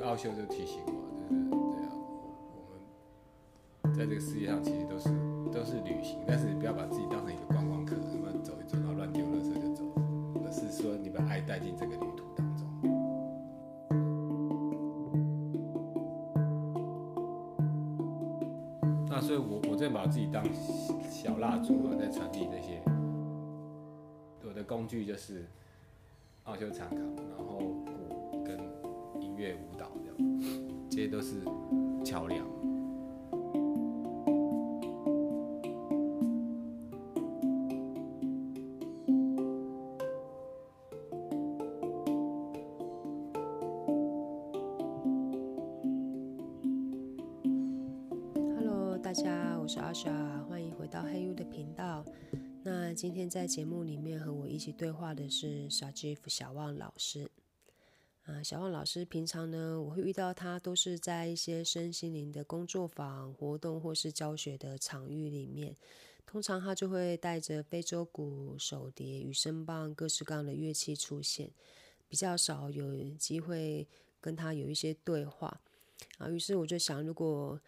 个奥修就提醒我，就是对啊，我们在这个世界上其实都是都是旅行，但是不要把自己当成一个观光客，那么走一走，然后乱丢垃圾就走，而是说你把爱带进这个旅途当中。那所以我我在把自己当小蜡烛啊，在传递这些。我的工具就是奥修参考，然后鼓跟音乐舞，些都是桥梁。Hello，大家，我是阿莎，欢迎回到黑 U 的频道。那今天在节目里面和我一起对话的是 Sajif 小旺老师。小旺老师平常呢，我会遇到他都是在一些身心灵的工作坊、活动或是教学的场域里面。通常他就会带着非洲鼓、手碟、羽声棒各式各样的乐器出现，比较少有机会跟他有一些对话。啊，于是我就想，如果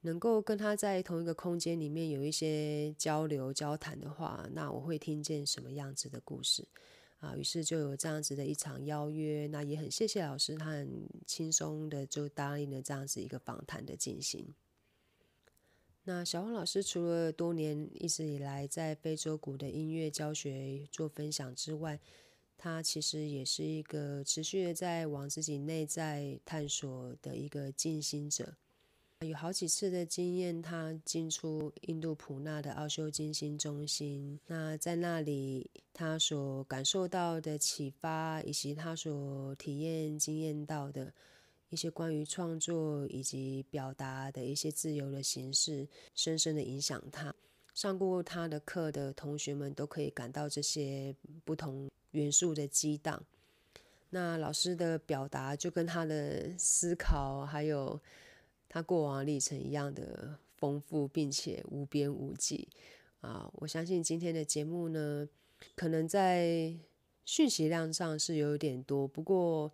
能够跟他在同一个空间里面有一些交流交谈的话，那我会听见什么样子的故事啊？于是就有这样子的一场邀约，那也很谢谢老师，他很轻松的就答应了这样子一个访谈的进行。那小王老师除了多年一直以来在非洲鼓的音乐教学做分享之外，他其实也是一个持续的在往自己内在探索的一个静心者。有好几次的经验，他进出印度普纳的奥修金星中心。那在那里，他所感受到的启发，以及他所体验、经验到的一些关于创作以及表达的一些自由的形式，深深的影响他。上过他的课的同学们都可以感到这些不同元素的激荡。那老师的表达就跟他的思考还有。他过往历程一样的丰富，并且无边无际啊！我相信今天的节目呢，可能在讯息量上是有点多，不过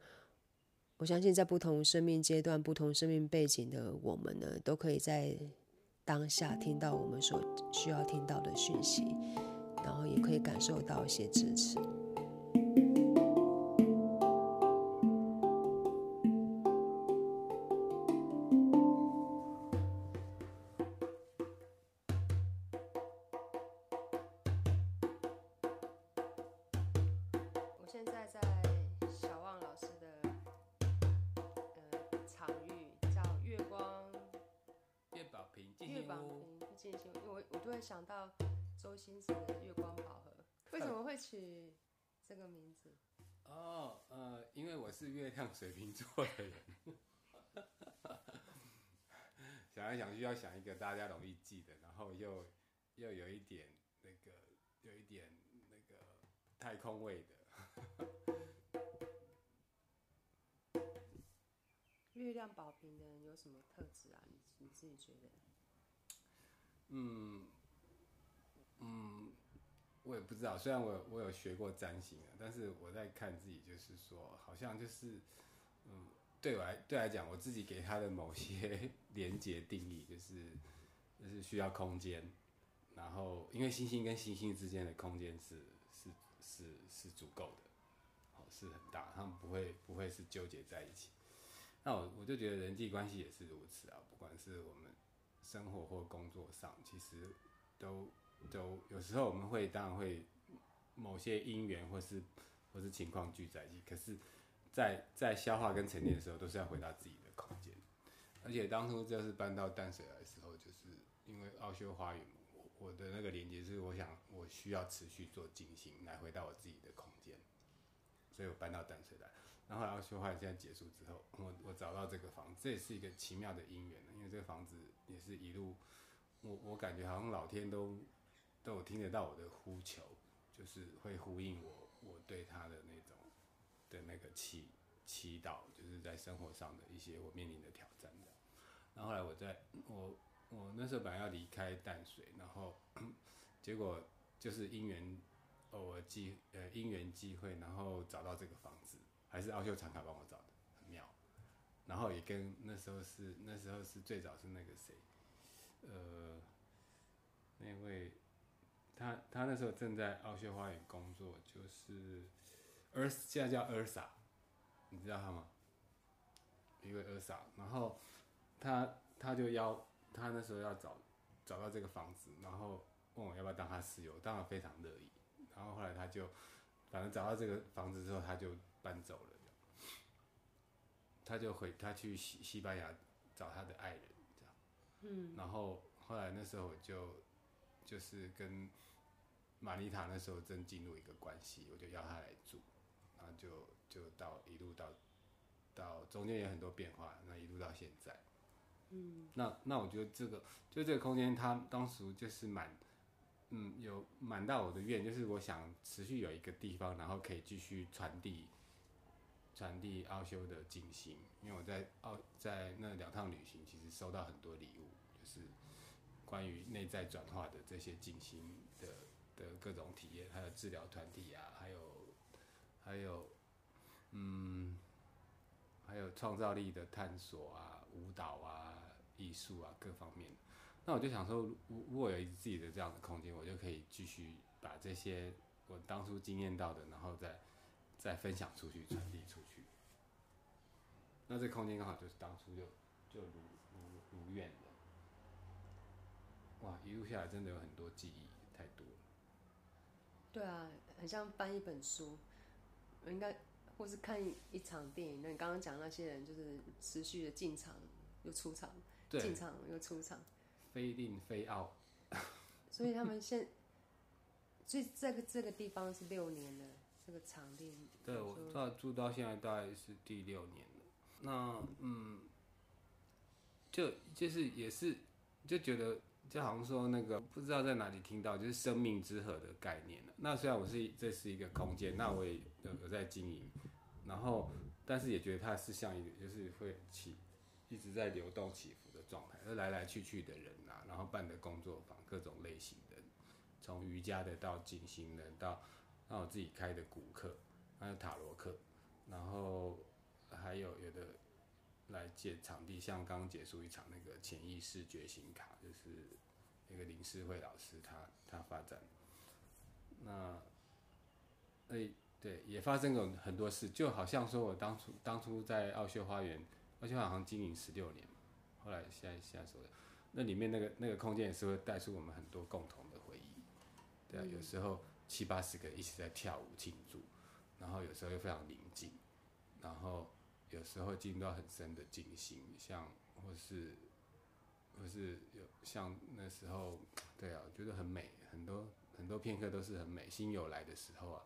我相信在不同生命阶段、不同生命背景的我们呢，都可以在当下听到我们所需要听到的讯息，然后也可以感受到一些支持。月亮宝瓶的人有什么特质啊？你你自己觉得？嗯。嗯，我也不知道。虽然我我有学过占星啊，但是我在看自己，就是说，好像就是，嗯，对我来对来讲，我自己给他的某些 连接定义，就是就是需要空间。然后，因为星星跟星星之间的空间是是是是足够的，哦，是很大，他们不会不会是纠结在一起。那我我就觉得人际关系也是如此啊，不管是我们生活或工作上，其实都。都有时候我们会当然会某些因缘或是或是情况聚在一起，可是，在在消化跟沉淀的时候，都是要回到自己的空间。而且当初就是搬到淡水来的时候，就是因为奥修花园，我我的那个连接是我想我需要持续做静心来回到我自己的空间，所以我搬到淡水来。然后奥修花园现在结束之后，我我找到这个房子，这也是一个奇妙的因缘因为这个房子也是一路，我我感觉好像老天都。都有听得到我的呼求，就是会呼应我我对他的那种的那个祈祈祷，就是在生活上的一些我面临的挑战的。然后后来我在我我那时候本来要离开淡水，然后 结果就是因缘偶尔机呃因缘机会，然后找到这个房子，还是奥秀长卡帮我找的，很妙。然后也跟那时候是那时候是最早是那个谁，呃，那位他他那时候正在奥修花园工作，就是尔现在叫 Ersa，你知道他吗？一位 Ersa，然后他他就邀他那时候要找找到这个房子，然后问我要不要当他室友，当然非常乐意。然后后来他就反正找到这个房子之后，他就搬走了。他就回他去西西班牙找他的爱人，这样。嗯。然后后来那时候我就就是跟玛丽塔那时候正进入一个关系，我就邀他来住，然后就就到一路到到中间有很多变化，那一路到现在。嗯。那那我觉得这个就这个空间，它当时就是满，嗯，有满到我的愿，就是我想持续有一个地方，然后可以继续传递。传递奥修的静心，因为我在奥在那两趟旅行，其实收到很多礼物，就是关于内在转化的这些静心的的各种体验，还有治疗团体啊，还有还有嗯，还有创造力的探索啊，舞蹈啊，艺术啊各方面。那我就想说，如如果有自己的这样的空间，我就可以继续把这些我当初经验到的，然后再。再分享出去，传递出去。那这空间刚好就是当初就就如如如愿的。哇，一路下来真的有很多记忆，太多了。对啊，很像翻一本书，应该或是看一场电影。那你刚刚讲那些人，就是持续的进场又出场，进场又出场，非定非奥。所以他们现，所以这个这个地方是六年了。这个场地，对我到住到现在大概是第六年了。那嗯，就就是也是就觉得就好像说那个不知道在哪里听到就是生命之河的概念了。那虽然我是这是一个空间，那我也有有在经营，然后但是也觉得它是像一个就是会起一直在流动起伏的状态，来来去去的人啊，然后办的工作坊各种类型的，从瑜伽的到静心的到。那我自己开的古课，还有塔罗课，然后还有有的来借场地，像刚结束一场那个潜意识觉醒卡，就是那个林世慧老师他他发展，那哎对，也发生过很多事，就好像说我当初当初在奥秀花园，奥秀好像经营十六年，后来现在现在说的，那里面那个那个空间也是会带出我们很多共同的回忆，对啊，有时候。七八十个一起在跳舞庆祝，然后有时候又非常宁静，然后有时候进入到很深的静心，像或是或是有像那时候，对啊，觉得很美，很多很多片刻都是很美。心有来的时候啊，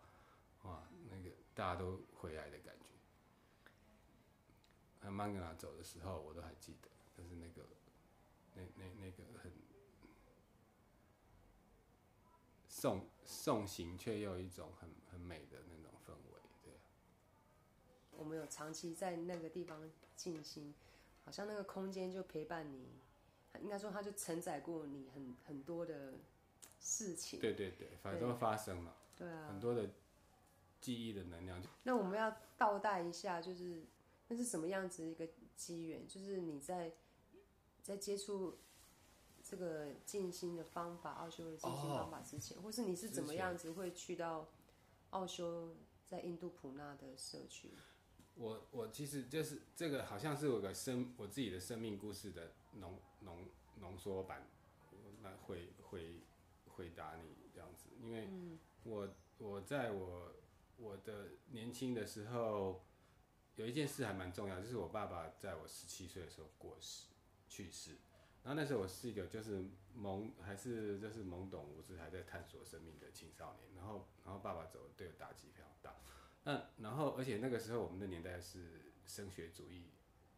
哇，那个大家都回来的感觉。还曼格拉走的时候，我都还记得，就是那个那那那个很。送送行，却又一种很很美的那种氛围，对。我们有长期在那个地方静心，好像那个空间就陪伴你，应该说它就承载过你很很多的事情。对对对，反正都发生了。对啊。很多的记忆的能量。那我们要倒带一下，就是那是什么样子一个机缘？就是你在在接触。这个静心的方法，奥修的静心方法之前，或是你是怎么样子会去到奥修在印度普纳的社区？我我其实就是这个，好像是我个生我自己的生命故事的浓浓浓缩版那回回回答你这样子，因为我我在我我的年轻的时候有一件事还蛮重要，就是我爸爸在我十七岁的时候过世去世。然后那时候我是一个就是懵还是就是懵懂无知还在探索生命的青少年，然后然后爸爸走对我打击非常大，那然后而且那个时候我们的年代是升学主义，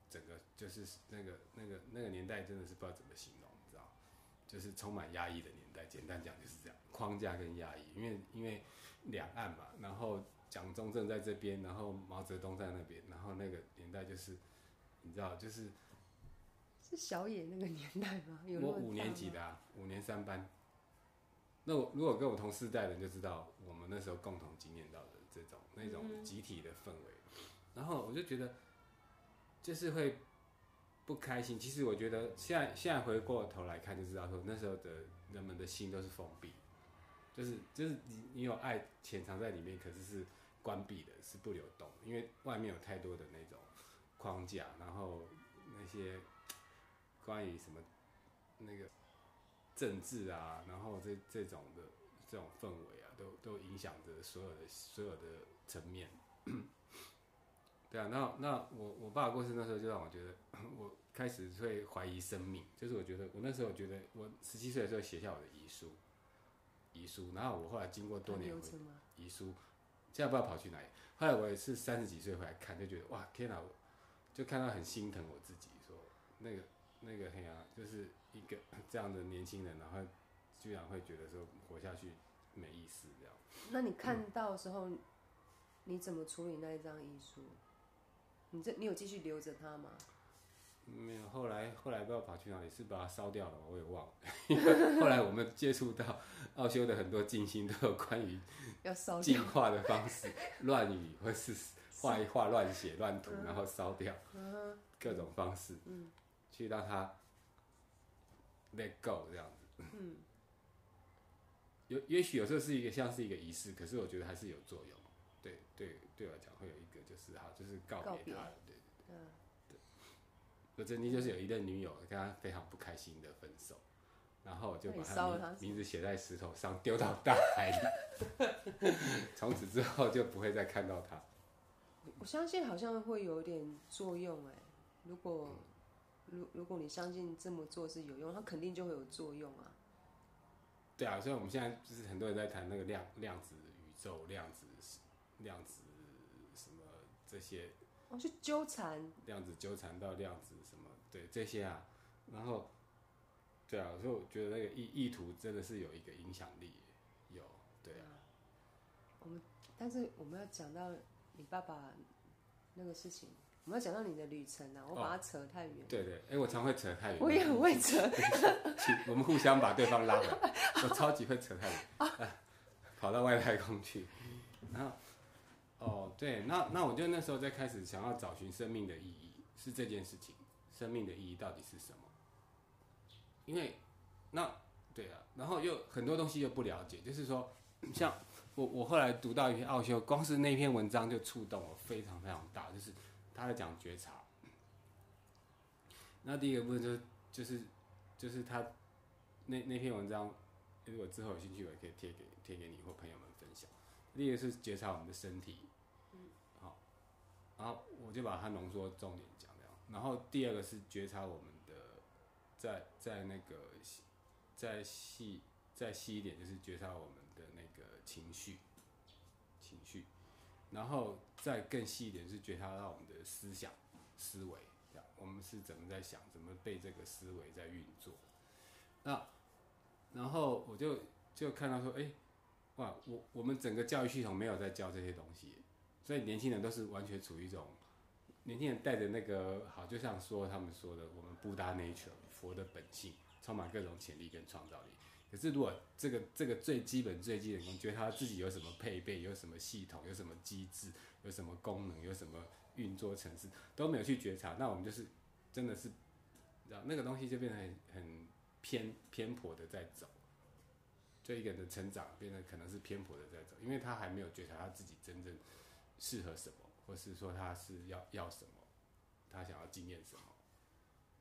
整个就是那个那个那个年代真的是不知道怎么形容，你知道，就是充满压抑的年代，简单讲就是这样，框架跟压抑，因为因为两岸嘛，然后蒋中正在这边，然后毛泽东在那边，然后那个年代就是你知道就是。是小野那个年代吗？我五年级的啊，五年三班。那我如果跟我同世代的人就知道，我们那时候共同经验到的这种那种集体的氛围。然后我就觉得，就是会不开心。其实我觉得现在现在回过头来看就知道，说那时候的人们的心都是封闭，就是就是你你有爱潜藏在里面，可是是关闭的，是不流动，因为外面有太多的那种框架，然后那些关于什么那个政治啊，然后这这种的这种氛围啊，都都影响着所有的所有的层面。对啊，那那我我爸过世那时候就让我觉得，我开始会怀疑生命。就是我觉得我那时候觉得我十七岁的时候写下我的遗书，遗书，然后我后来经过多年回遗书，现在不知道跑去哪里。后来我也是三十几岁回来看，就觉得哇天哪，就看到很心疼我自己，说那个那个黑啊，就是一个 这样的年轻人，然后居然会觉得说活下去没意思这样。那你看到的时候，你怎么处理那一张遗书？你这你有继续留着它吗？没有，后来后来不知道跑去哪里，是把它烧掉了，我也忘了。因 为后来我们接触到奥修的很多静心，都有关于要烧净化的方式，乱语或是画一画乱写乱涂，然后烧掉，各种方式，去让它 let go 这样子。嗯，有也许有时候是一个像是一个仪式，可是我觉得还是有作用。对对对我来讲会有一个就是哈，就是告别他，对对对。我曾经就是有一任女友，跟他非常不开心的分手，然后就把他名字写在石头上丢到大海里，从此之后就不会再看到他。我相信好像会有点作用哎，如果如如果你相信这么做是有用，它肯定就会有作用啊。对啊，所以我们现在就是很多人在谈那个量量子宇宙量子。量子什么这些，哦，去纠缠量子纠缠到量子什么，对这些啊，然后，对啊，所以我觉得那个意意图真的是有一个影响力，有，对啊。我们但是我们要讲到你爸爸那个事情，我们要讲到你的旅程啊，我把它扯太远。对对，哎，我常会扯太远。我也很会扯。我们互相把对方拉回来，我超级会扯太远，跑到外太空去，然后。哦，对，那那我就那时候在开始想要找寻生命的意义，是这件事情，生命的意义到底是什么？因为那对啊，然后又很多东西又不了解，就是说，像我我后来读到一篇奥修，光是那篇文章就触动我非常非常大，就是他在讲觉察。那第一个部分就是就是就是他那那篇文章，如果之后有兴趣，我也可以贴给贴给你或朋友们分享。第一个是觉察我们的身体。嗯，好然后我就把它浓缩重点讲了。然后第二个是觉察我们的，在在那个再细再细一点，就是觉察我们的那个情绪情绪。然后再更细一点是觉察到我们的思想思维，我们是怎么在想，怎么被这个思维在运作。那然后我就就看到说，哎，哇，我我们整个教育系统没有在教这些东西。所以年轻人都是完全处于一种，年轻人带着那个好，就像说他们说的，我们不达 nature 佛的本性，充满各种潜力跟创造力。可是如果这个这个最基本最基本，你觉得他自己有什么配备，有什么系统，有什么机制，有什么功能，有什么运作程式都没有去觉察，那我们就是真的是，道那个东西就变得很很偏偏颇的在走，就一个人的成长变得可能是偏颇的在走，因为他还没有觉察他自己真正。适合什么，或是说他是要要什么，他想要经验什么，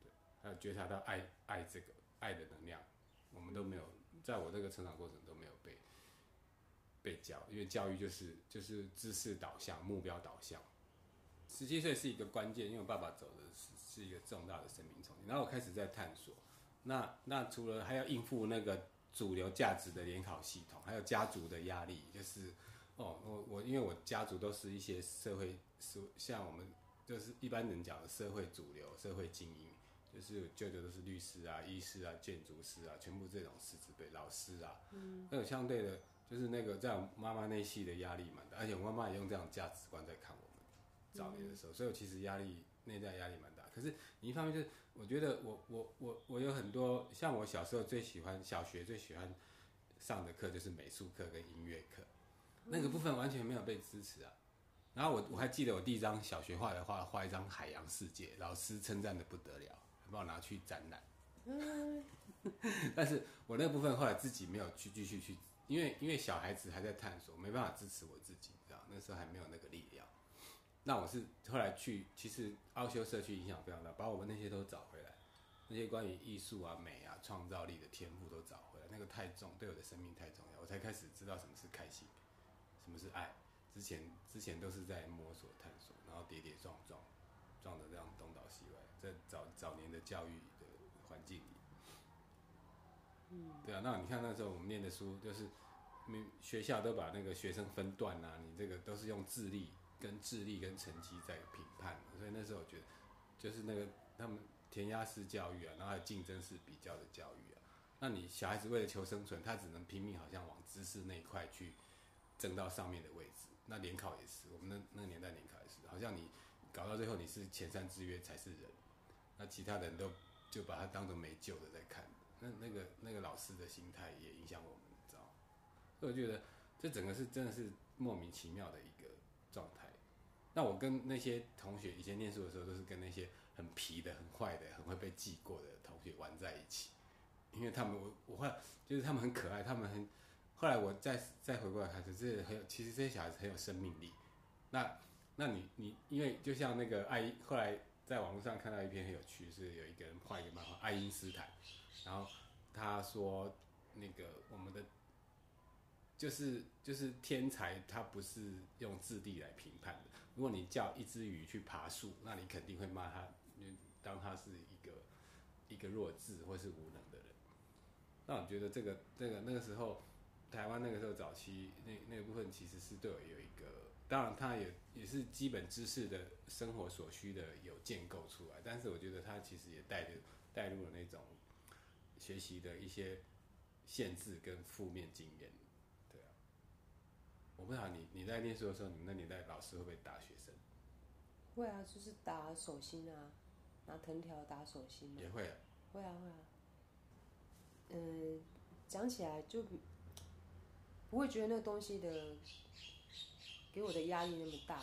对，还有觉察到爱爱这个爱的能量，我们都没有，在我这个成长过程都没有被被教，因为教育就是就是知识导向、目标导向。十七岁是一个关键，因为我爸爸走的是是一个重大的生命冲击，然后我开始在探索。那那除了还要应付那个主流价值的联考系统，还有家族的压力，就是。哦，我我因为我家族都是一些社会，是像我们就是一般人讲的社会主流、社会精英，就是舅舅都是律师啊、医师啊、建筑师啊，全部这种师资辈、老师啊，嗯，那有相对的，就是那个在妈妈那系的压力蛮大，而且我妈妈也用这样价值观在看我们早年的时候，所以我其实压力内在压力蛮大。可是你一方面就是，我觉得我我我我有很多像我小时候最喜欢小学最喜欢上的课就是美术课跟音乐课。那个部分完全没有被支持啊，然后我我还记得我第一张小学画的画，画一张海洋世界，老师称赞的不得了，帮我拿去展览。但是我那部分后来自己没有去继续去，因为因为小孩子还在探索，没办法支持我自己，知道那时候还没有那个力量。那我是后来去，其实奥修社区影响非常大，把我们那些都找回来，那些关于艺术啊、美啊、创造力的天赋都找回来。那个太重，对我的生命太重要，我才开始知道什么是开心，什么是爱。之前之前都是在摸索探索，然后跌跌撞撞，撞的这样东倒西歪，在早早年的教育的环境里。嗯，对啊，那你看那时候我们念的书，就是学校都把那个学生分段啊，你这个都是用智力跟智力跟成绩在评判，所以那时候我觉得，就是那个他们填鸭式教育啊，然后还有竞争式比较的教育啊，那你小孩子为了求生存，他只能拼命好像往知识那一块去争到上面的位置。那联考也是，我们那那个年代联考也是，好像你搞到最后你是前三志愿才是人，那其他人都就把它当做没救的在看。那那个那个老师的心态也影响我们，知道？所以我觉得这整个是真的是莫名其妙的一个状态。那我跟那些同学以前念书的时候，都是跟那些很皮的、很坏的、很会被记过的同学玩在一起，因为他们我我会就是他们很可爱，他们很。后来我再再回过来看，这很有，其实这些小孩子很有生命力。那那你你因为就像那个爱，后来在网络上看到一篇很有趣，是有一个人画一个漫画，爱因斯坦。然后他说，那个我们的就是就是天才，他不是用智力来评判的。如果你叫一只鱼去爬树，那你肯定会骂他，当他是一个一个弱智或是无能的人。那我觉得这个这个那个时候，台湾那个时候早期那那个部分，其实是对我有一，当然他也也是基本知识的生活所需的有建构出来，但是我觉得他其实也带着带入了那种。学习的一些限制跟负面经验，对啊，我不知道你你在念书的时候，你们那年代老师会不会打学生？会啊，就是打手心啊，拿藤条打手心。也会。会啊会啊。嗯，讲起来就不会觉得那个东西的给我的压力那么大，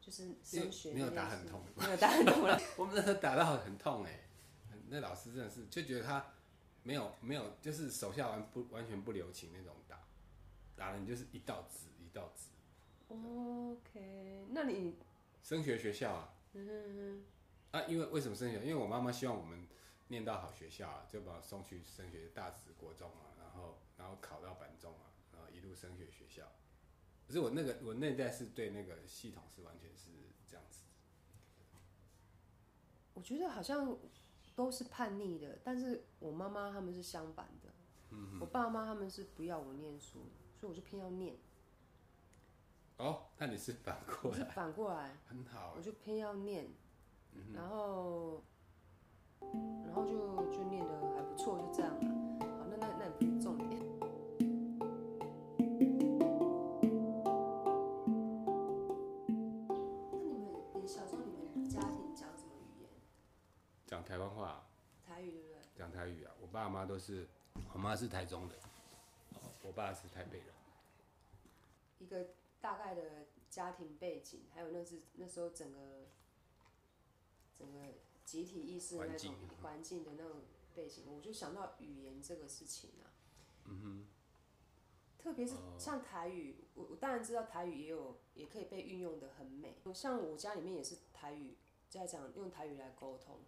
就是升学没有打很痛，没有打很痛了。我们那时候打到很痛哎，那老师真的是就觉得他。没有没有，就是手下完不完全不留情那种打，打人就是一道子一道子。OK，那你升学学校啊？嗯哼啊，因为为什么升学？因为我妈妈希望我们念到好学校啊，就把我送去升学大直国中啊，然后然后考到板中啊，然后一路升学学校。可是我那个我那代是对那个系统是完全是这样子。我觉得好像。都是叛逆的，但是我妈妈他们是相反的。嗯我爸妈他们是不要我念书，所以我就偏要念。哦，那你是反过来？反过来。很好。我就偏要念，然后，然后就就念的还不错，就这样了。爸妈都是，我妈是台中的，我爸是台北人。一个大概的家庭背景，还有那是那时候整个整个集体意识那种环境的那种背景，我就想到语言这个事情啊。嗯哼。特别是像台语，我我当然知道台语也有也可以被运用的很美，像我家里面也是台语在讲，用台语来沟通。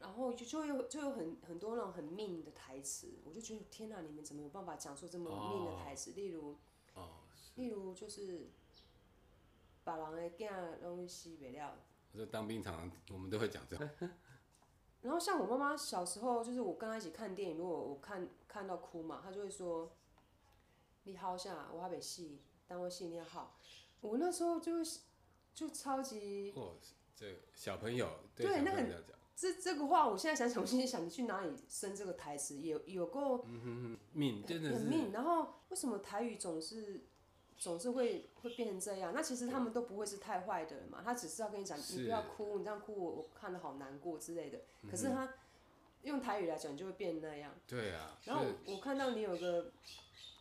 然后就就有就有很很多那种很命的台词，我就觉得天哪，你们怎么有办法讲出这么命的台词？例如，例如就是把人的囝拢死不了。我说当兵常我们都会讲这样。然后像我妈妈小时候，就是我跟她一起看电影，如果我看看到哭嘛，她就会说：“你好下，我还没戏，但我戏你要好。”我那时候就就超级。这小朋友对那个这这个话，我现在想想，我心里想，你去哪里生这个台词？有有够命，真的是命。然后为什么台语总是总是会会变成这样？那其实他们都不会是太坏的人嘛，他只是要跟你讲，你不要哭，你这样哭我我看的好难过之类的。可是他用台语来讲，就会变那样。对啊。然后我看到你有个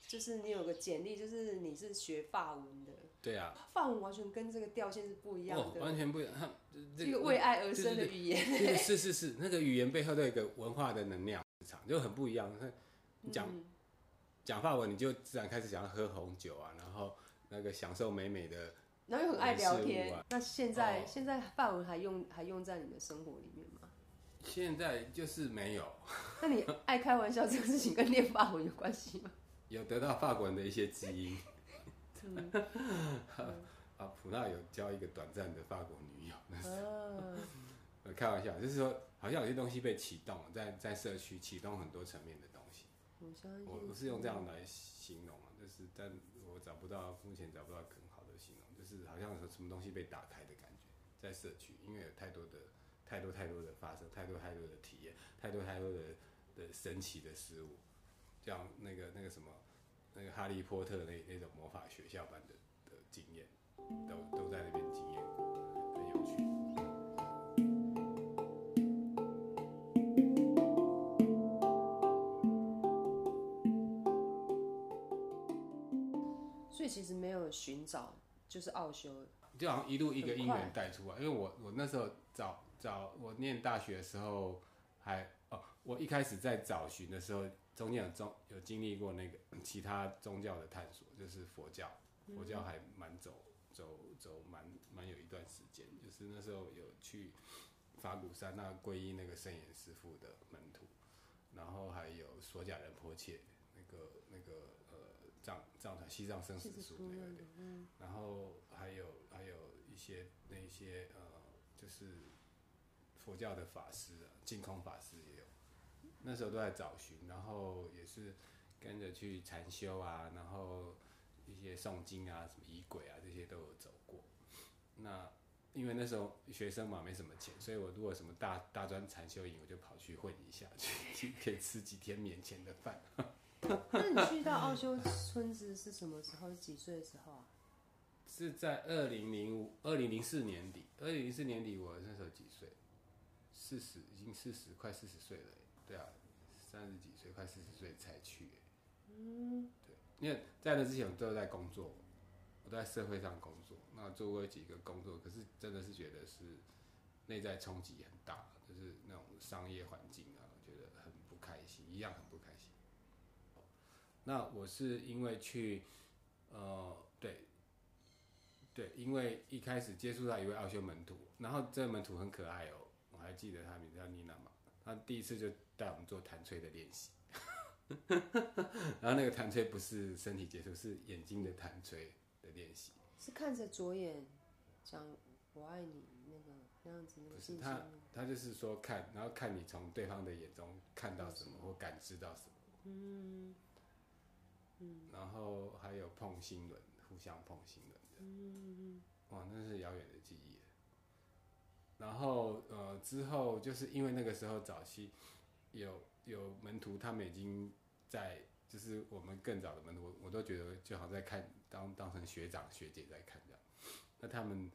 就是你有个简历，就是你是学法文的，对啊，法文完全跟这个调性是不一样哦，的，完全不一样。它这一个为爱而生的语言。对是是是，那个语言背后都有一个文化的能量场，就很不一样。你讲嗯讲法文，你就自然开始想要喝红酒啊，然后那个享受美美的。然后又很爱聊天。那现在、哦现在法文还用还用在你的生活里面吗？现在就是没有，那你爱开玩笑这个事情跟练法文有关系吗？有得到法国人的一些基因。嗯，啊，普纳有交一个短暂的法国女友，那是啊，呃开玩笑，就是说好像有些东西被启动了，在在社区启动很多层面的东西。我相信我我是用这样来形容啊，就是但我找不到目前找不到更好的形容，就是好像有什么东西被打开的感觉，在社区，因为有太多的太多太多的发生，太多太多的体验，太多太多的的神奇的事物，像那个那个什么那个哈利波特那那种魔法学校般的的经验，都都在那边经验过，很有趣。所以其实没有寻找，就是奥修。就好像一路一个因缘带出来，因为我我那时候找找我念大学的时候还哦，我一开始在找寻的时候，中间有中有经历过那个 其他宗教的探索，就是佛教，佛教还蛮走走走蛮蛮有一段时间，就是那时候有去法鼓山那皈依那个圣严师傅的门徒，然后还有索甲仁波切那个那个呃藏藏传西藏生死书那个对。然后还有还有一些那一些呃，就是佛教的法师啊，净空法师也有，那时候都在找寻，然后也是跟着去禅修啊，然后一些诵经啊，什么仪轨啊，这些都有走过。那因为那时候学生嘛，没什么钱，所以我如果什么大大专禅修营，我就跑去混一下，去可以吃几天免钱的饭。那你去到奥修村子是什么时候？几岁的时候啊？是在二零零五、二零零四年底，二零零四年底我那时候几岁？四十，已经四十，快四十岁了。对啊，三十几岁，快四十岁才去耶。嗯，对，因为在那之前我都在工作，我都在社会上工作，那做过几个工作，可是真的是觉得是内在冲击很大，就是那种商业环境啊，我觉得很不开心，一样很不开心。那我是因为去，呃，对，对，因为一开始接触到一位奥修门徒，然后这个门徒很可爱哦，我还记得他名字叫妮娜嘛，他第一次就带我们做弹吹的练习，然后那个弹吹不是身体接触，是眼睛的弹吹的练习，是看着左眼讲“我爱你”那个那样子那个不是他？他就是说看，然后看你从对方的眼中看到什么或感知到什么，嗯嗯然后还有碰心轮，互相碰心轮的。嗯哇，那是遥远的记忆。然后呃，之后就是因为那个时候早期有有门徒，他们已经在，就是我们更早的门徒，我我都觉得就好像在看当当成学长学姐在看这样。那他们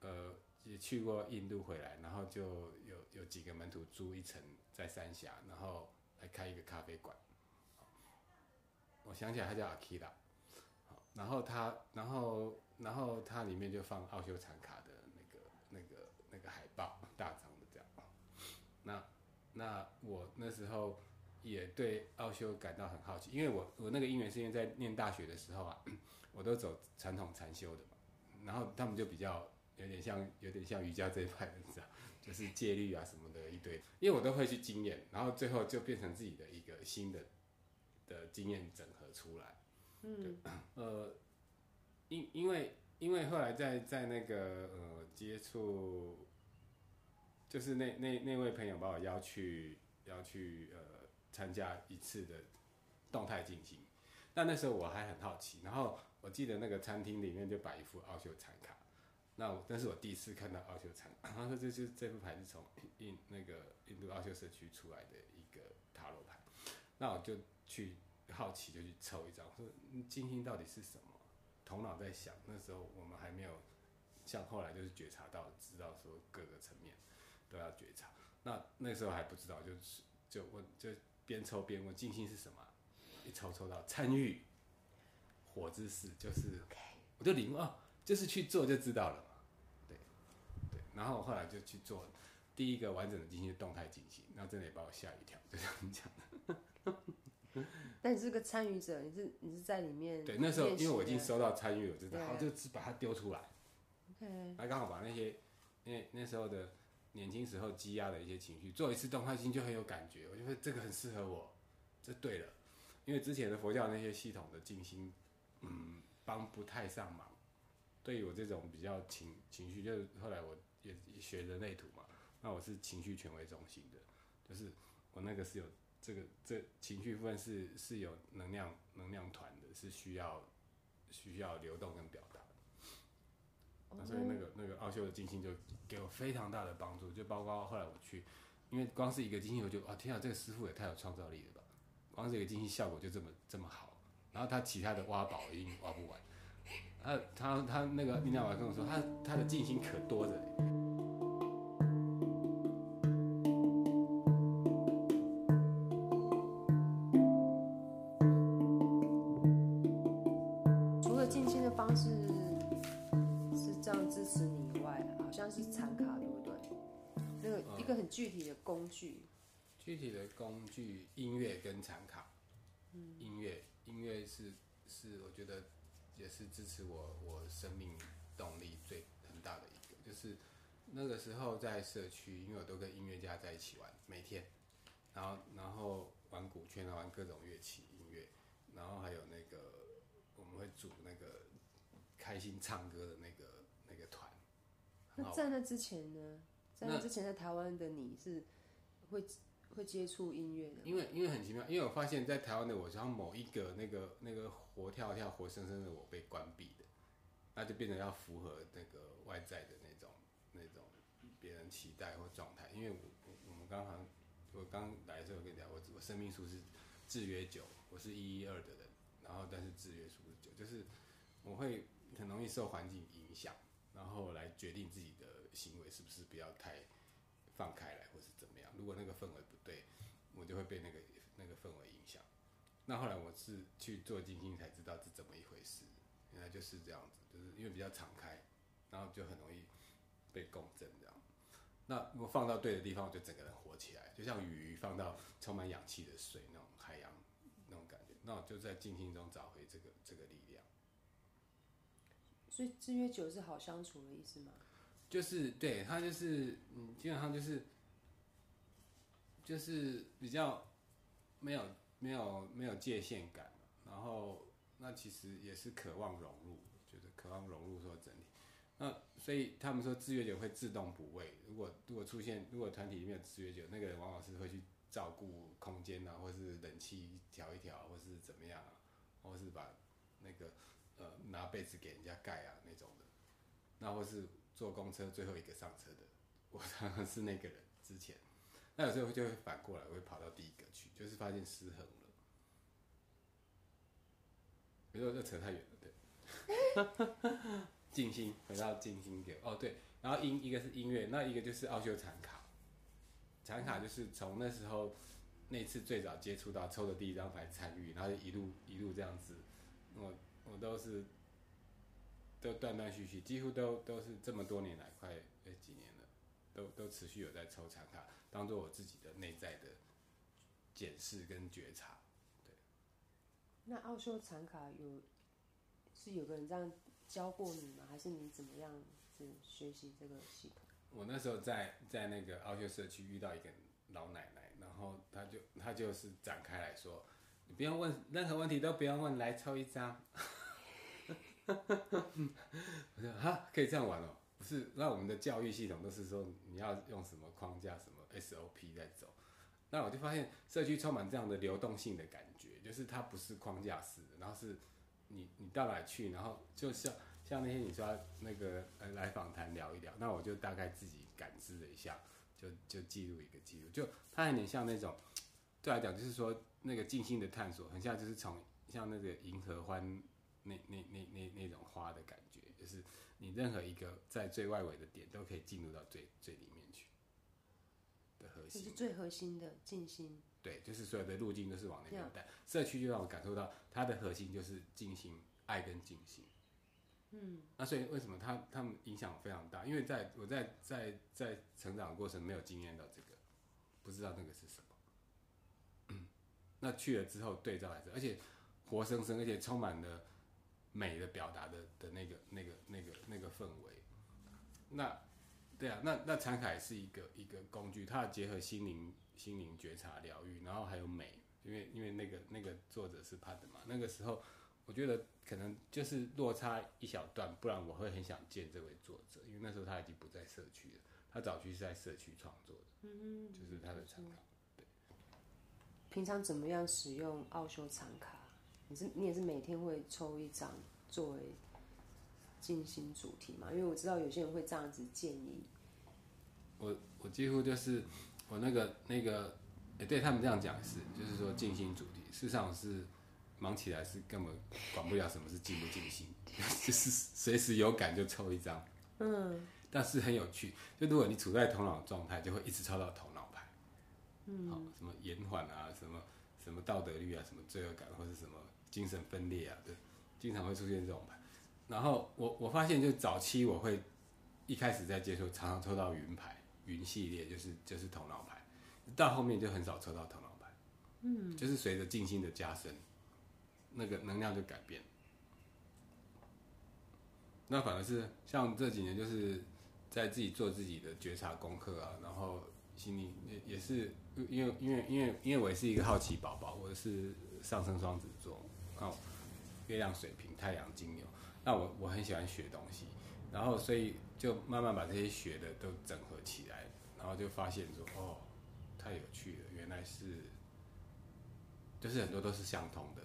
呃也去过印度回来，然后就有有几个门徒租一层在三峡，然后来开一个咖啡馆。我想起来，他叫阿 k i r a 好，然后他，然后，然后他里面就放奥修禅卡的那个、那个、那个海报，大张的这样。那，我那时候也对奥修感到很好奇，因为我我那个因缘是因为在念大学的时候啊，我都走传统禅修的嘛，然后他们就比较有点像有点像瑜伽这一派的，你知道，就是戒律啊什么的一堆，因为我都会去经验，然后最后就变成自己的一个新的的经验整合出来。嗯呃，因因为因为后来在在那个呃接触，就是那那那位朋友把我邀去要去呃参加一次的动态静心，那那时候我还很好奇，然后我记得那个餐厅里面就摆一副奥修禅卡，那我那是我第一次看到奥修禅，他说这就是这副牌是从印那个印度奥修社区出来的一个塔罗牌，那我就去好奇就去抽一张，说静心到底是什么？头脑在想，那时候我们还没有像后来就是觉察到，知道说各个层面都要觉察。那那时候还不知道，就是就问就边抽边问静心是什么啊？一抽抽到参与，火之事，就是我就领悟哦，就是去做就知道了嘛，对对，然后后来就去做第一个完整的进行动态进行，那真的也把我吓一跳，就这样讲。的。那你是个参与者，你是你是在里面对，那时候因为我已经收到参与，我知道，对好，就只把它丢出来，OK，那刚好把那些那那时候的年轻时候积压的一些情绪，做一次动态心就很有感觉，我觉得这个很适合我，这对了，因为之前的佛教那些系统的静心，嗯，帮不太上忙。对于我这种比较情情绪，就是后来我也也学人类图嘛，那我是情绪权威中心的，就是我那个是有这个这情绪部分是是有能量能量团的，是需要需要流动跟表达的。那所以那个那个奥就金星就给我非常大的帮助，就包括后来我去，因为光是一个金星，我就啊天啊，这个师傅也太有创造力了吧！光是一个金星效果就这么这么好，然后他其他的挖宝已经挖不完，他他他那个丽娜娃跟我说，他他的金星可多着。那个时候在社区，因为我都跟音乐家在一起玩，每天，然后然后玩鼓圈啊，玩各种乐器音乐，然后还有那个我们会组那个开心唱歌的那个那个团，那在那之前呢？在那之前，在台湾的你是会会接触音乐的，因为因为很奇妙，因为我发现，在台湾的我，好像某一个那个那个活跳跳、活生生的我被关闭的，那就变成要符合那个外在的期待或状态。因为我我我们刚好我刚来的时候跟你讲，我我生命数是制约九，我是一一二的人，然后但是制约数是九，就是我会很容易受环境影响，然后来决定自己的行为是不是不要太放开来，或是怎么样。如果那个氛围不对，我就会被那个那个氛围影响。那后来我是去做静心才知道是怎么一回事，原来就是这样子，就是因为比较敞开，然后就很容易被共振这样。那如果放到对的地方，我就整个人活起来，就像鱼放到充满氧气的水那种海洋那种感觉。那我就在静心中找回这个这个力量。所以制约酒是好相处的意思吗？就是对他就是嗯，基本上就是就是比较没有没有没有界限感，然后那其实也是渴望融入，就是渴望融入说整体。那所以他们说制约酒会自动补位，如果如果出现如果团体里面有制约酒，那个人往往是会去照顾空间啊，或是冷气调一调，或是怎么样啊，或是把那个呃拿被子给人家盖啊那种的，那或是坐公车最后一个上车的，我常常是那个人之前。那有时候就会反过来，我会跑到第一个去，就是发现失衡了。比如说这扯太远了，对。静心，回到静心点。哦，对，然后音一个是音乐，那一个就是奥修禅卡。禅卡就是从那时候那次最早接触到抽的第一张牌参与，然后就一路一路这样子，我我都是都断断续续，几乎都都是这么多年来，快呃几年了，都都持续有在抽禅卡，当做我自己的内在的检视跟觉察。对那奥修禅卡有是有个人这样教过你吗？还是你怎么样子学习这个系统？我那时候在在那个奥修社区遇到一个老奶奶，然后她就她就是展开来说，你不用问任何问题都不用问，来抽一张。哈，可以这样玩哦？不是，那我们的教育系统都是说你要用什么框架、什么 SOP 在走。那我就发现社区充满这样的流动性的感觉，就是它不是框架式的，然后是你你到哪去，然后就像像那天你说那个呃来访谈聊一聊，那我就大概自己感知了一下，就就记录一个记录，就它有点像那种对我来讲就是说那个静心的探索，很像就是从像那个银河欢那那那那那种花的感觉，就是你任何一个在最外围的点都可以进入到最最里面去的核心就是。最核心的静心。对，就是所有的路径都是往那边带。社区就让我感受到它的核心就是进行爱跟进行。嗯，那所以为什么他他们影响非常大？因为在我在在在成长的过程没有经验到这个，不知道那个是什么。那去了之后对照来着，而且活生生，而且充满了美的表达的的那个那个那个那个氛围。那对啊，那那禅凯是一个一个工具，它结合心灵心灵觉察疗愈，然后还有美，因为因为那个那个作者是帕德嘛，那个时候我觉得可能就是落差一小段，不然我会很想见这位作者，因为那时候他已经不在社区了，他早期是在社区创作的，嗯嗯就是他的禅卡。平常怎么样使用奥修藏卡？你是你也是每天会抽一张作为静心主题嘛？因为我知道有些人会这样子建议。我我几乎就是我那个那个，哎、对他们这样讲是，就是说静心主题，事实上是忙起来是根本管不了什么是静不静心，就是随时有感就抽一张，嗯，但是很有趣，就如果你处在头脑状态，就会一直抽到头脑牌，嗯，好，什么延缓啊，什么什么道德律啊，什么罪恶感或是什么精神分裂啊，对，经常会出现这种牌。然后我我发现，就早期我会一开始在接触，常常抽到云牌。云系列就是就是头脑牌，到后面就很少抽到头脑牌，嗯，就是随着静心的加深，那个能量就改变。那反而是像这几年，就是在自己做自己的觉察功课啊，然后心里也也是因为因为因为因为我也是一个好奇宝宝，我是上升双子座，哦，月亮水瓶，太阳金牛，那我我很喜欢学东西，然后所以就慢慢把这些学的都整合起来，然后就发现说哦，太有趣了，原来是就是很多都是相通的，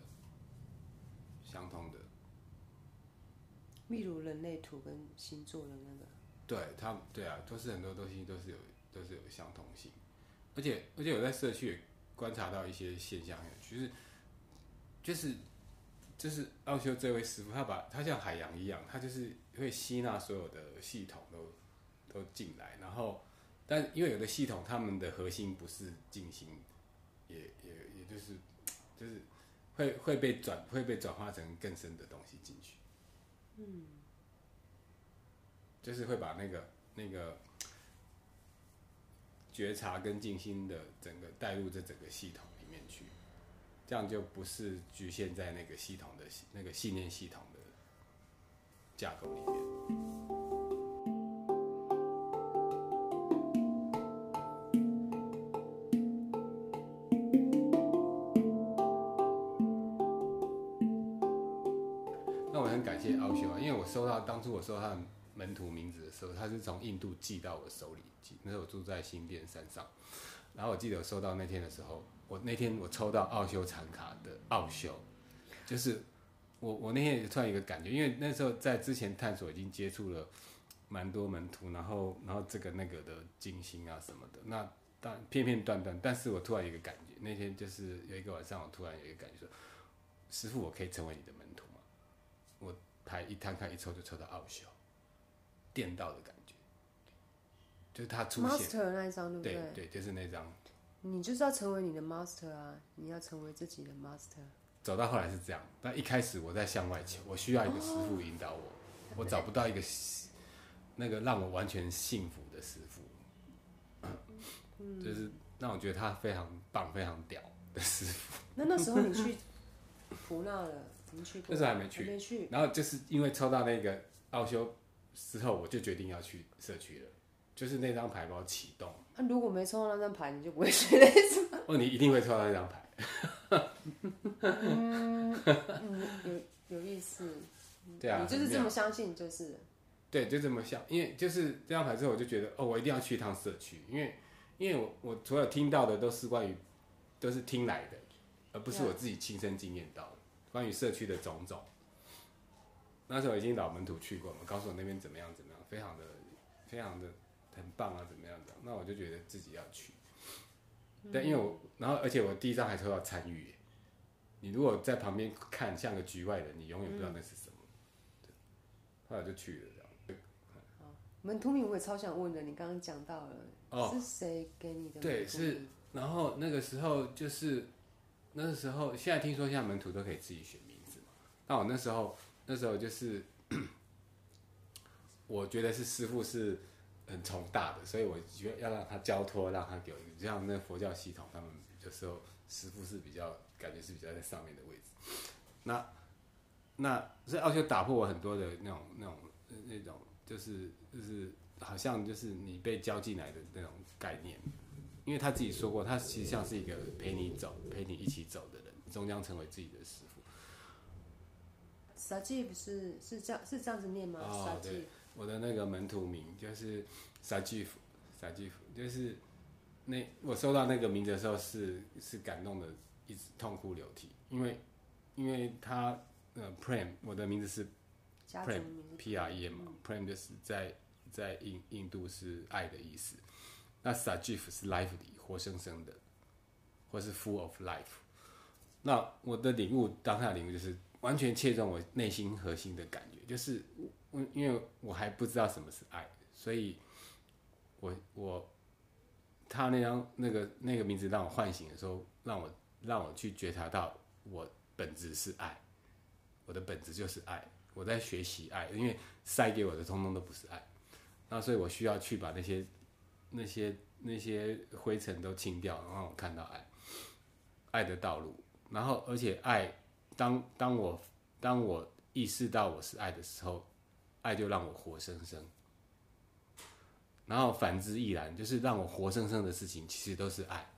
相通的。例如人类图跟星座的那个，对他们，对啊，都是很多东西都是有都是有相通性，而且而且我在社区也观察到一些现象，就是就是就是奥修这位师傅，他把他像海洋一样，他就是会吸纳所有的系统都都进来，然后但因为有的系统他们的核心不是静心，也也也就是就是会会被转会被转化成更深的东西进去。嗯，就是会把那个那个觉察跟静心的整个带入这整个系统这样就不是局限在那个系统的那个信念系统的架构里面。那我很感谢奥修啊，因为我收到当初我收到他的门徒名字的时候，他是从印度寄到我手里，寄那时候我住在新店山上，然后我记得我收到那天的时候，我那天我抽到奥修禅卡的奥修，就是我我那天也突然一个感觉，因为那时候在之前探索已经接触了蛮多门徒，然后然后这个那个的静心啊什么的，那但片片段段，但是我突然一个感觉，那天就是有一个晚上，我突然有一个感觉说，师傅，我可以成为你的门徒吗？我牌一摊开一抽就抽到奥修，电到的感觉，就是他出现，master 那一张对不对对，就是那张。你就是要成为你的 master 啊，你要成为自己的 master。走到后来是这样，但一开始我在向外求，我需要一个师傅引导我，我找不到一个那个让我完全幸福的师傅，就是让我觉得他非常棒、非常屌的师傅。那那时候你去普纳了，你去？那时候还没去没去。然后就是因为抽到那个奥修之后，我就决定要去社区了，就是那张牌把我启动。那、如果没抽到那张牌，你就不会去那种。哦，你一定会抽到那张牌。嗯，有有意思。对啊，你就是这么相信，就是。对，就这么想，因为就是这张牌之后，我就觉得哦，我一定要去一趟社区，因为因为我我所有听到的都是关于都是听来的，而不是我自己亲身经验到的关于社区的种种。那时候已经老门徒去过嘛，告诉我那边怎么样怎么样，非常的非常的很棒啊，怎么样的，那我就觉得自己要去。但因为我，然后而且我第一张还抽到参与，你如果在旁边看像个局外人，你永远不知道那是什么。对后来就去了这样。门徒名我也超想问的，你刚刚讲到了，哦是谁给你的？对，是。然后那个时候就是那个时候，现在听说现在门徒都可以自己选名字嘛。那我那时候那时候就是 我觉得是师傅是很崇大的，所以我觉得要让他交托，让他给我一个，就像那佛教系统，他们有时候师傅是比较感觉是比较在上面的位置。那那所以奥修打破我很多的那种那种呃那种就是就是好像就是你被教进来的那种概念，因为他自己说过，他其实像是一个陪你走、陪你一起走的人，终将成为自己的师傅。Sajiv 是是这样是这样子念吗？哦 Sajiv 对我的那个门徒名就是萨基夫，萨基夫就是那我收到那个名字的时候是是感动的，一直痛哭流涕，因为因为他呃 Prem 我的名字是 Prem 名字 P R E M 嘛，Prem 就是在在印印度是爱的意思，那 Sajif 是 life 里活生生的，或是 full of life。那我的领悟，当下的领悟就是完全切中我内心核心的感觉，就是我因为我还不知道什么是爱，所以我我他那张那个那个名字让我唤醒的时候，让我让我去觉察到我本质是爱，我的本质就是爱，我在学习爱，因为塞给我的通通都不是爱，那所以我需要去把那些那些那些灰尘都清掉，然后让我看到爱，爱的道路，然后而且爱，当当我当我意识到我是爱的时候，爱就让我活生生。然后反之亦然，就是让我活生生的事情，其实都是爱。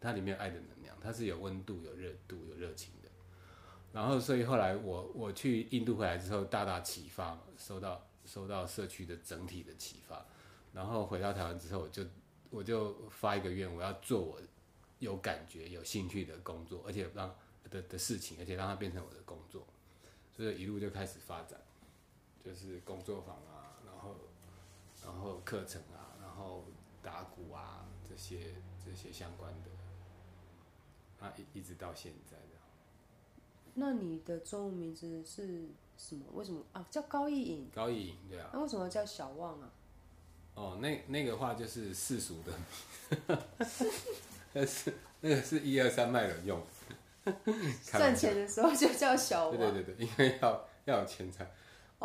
它里面爱的能量，它是有温度、有热度、有热情的。然后，所以后来我我去印度回来之后，大大启发，收到收到社区的整体的启发。然后回到台湾之后，我就我就发一个愿，我要做我有感觉、有兴趣的工作，而且让的的事情，而且让它变成我的工作。所以一路就开始发展，就是工作坊啊，然后然后课程啊，然后打鼓啊这些这些相关的，啊一一直到现在的。那你的中文名字是什么？为什么啊？叫高义颖，高义颖对啊，那为什么叫小旺啊？哦，那那个话就是世俗的，那 是那个是一二三脉人用 赚钱的时候就叫小旺。对对对对，因为要要有钱财，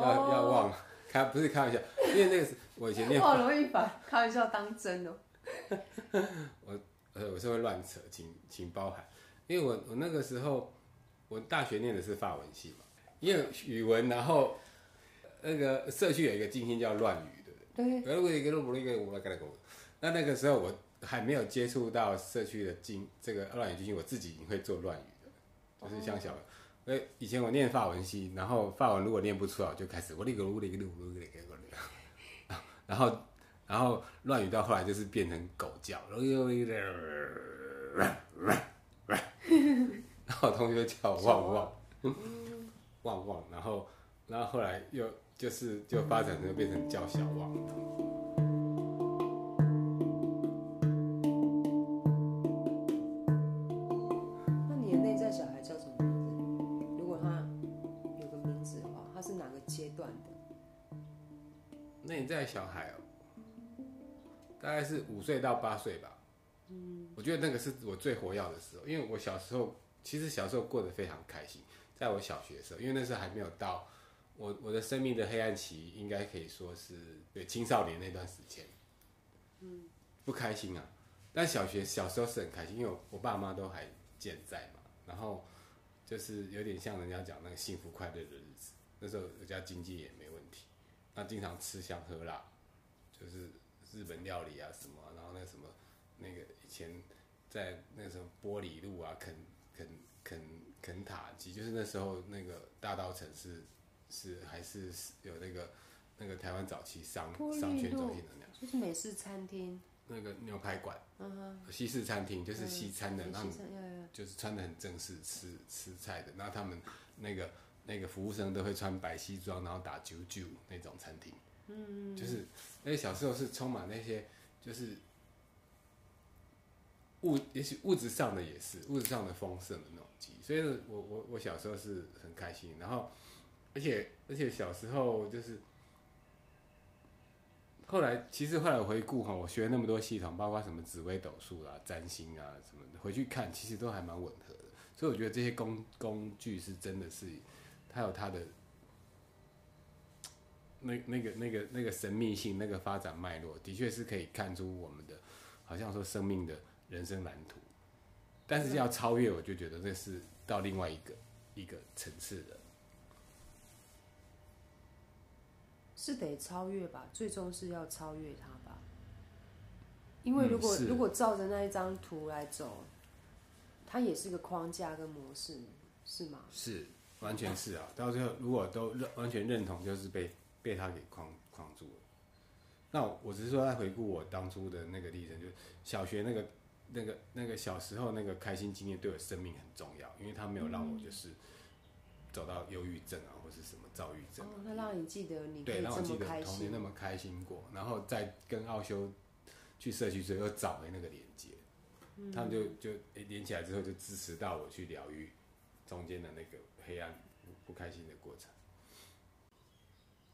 要、哦要忘，开不是开玩笑，因为那个是我以前念我好容易把开玩笑当真哦。我呃，我是会乱扯，请请包涵。因为我我那个时候，我大学念的是法文系嘛，因为语文，然后那个社区有一个进心叫乱语，对不对？一个不一个我来跟他讲，那那个时候我还没有接触到社区的经这个乱语进行，我自己已经会做乱语的，就是像小。因以前我念法文系，然后法文如果念不出来，我就开始我那个我那个我那个那个那个，然后然后乱语到后来就是变成狗叫，然后又然后我同学叫我旺旺，旺旺，然后然后后来又就是就发展成变成叫小旺。小孩哦，大概是五岁到八岁吧。嗯，我觉得那个是我最活跃的时候，因为我小时候其实小时候过得非常开心，在我小学的时候，因为那时候还没有到我我的生命的黑暗期，应该可以说是对青少年那段时间。嗯，不开心啊，但小学小时候是很开心，因为我我爸妈都还健在嘛，然后就是有点像人家讲那个幸福快乐的日子。那时候人家经济也没问题，那经常吃香喝辣，就是日本料理啊什么啊，然后那什么那个以前在那个什么玻璃路啊，肯肯肯肯塔基，就是那时候那个大道城是是还是有那个那个台湾早期商商圈中心的那样就是美式餐厅，那个牛排馆，嗯哼，西式餐厅就是西餐的，那美式餐，呀呀，就是穿的很正式吃吃菜的，然后他们那个那个服务生都会穿白西装，然后打九九那种餐厅，嗯，就是那小时候是充满那些就是物，也许物质上的也是物质上的丰盛的那种记忆，所以呢我我我小时候是很开心，然后而且而且小时候就是。后来，其实后来回顾哈，我学了那么多系统，包括什么紫微斗数啊、占星啊什么的，回去看其实都还蛮吻合的。所以我觉得这些工工具是真的是它有它的那那个那个那个神秘性，那个发展脉络，的确是可以看出我们的，好像说生命的人生蓝图。但是要超越，我就觉得这是到另外一个一个层次的。是得超越吧，最终是要超越它吧。因为如果、嗯如果照着那一张图来走，它也是个框架跟模式，是吗？是，完全是啊。到最后，如果都认完全认同，就是被被他给框框住了。那我我只是说在回顾我当初的那个历程，就是小学那个那个那个小时候那个开心经验对我生命很重要，因为他没有让我就是走到忧郁症啊，或是什么躁郁症哦啊。，那让你记得你可对，让我记得童年那。么开心过，然后再跟奥修去社区之后又找回那个连接，嗯他们就就诶连起来之后就支持到我去疗愈中间的那个黑暗不开心的过程。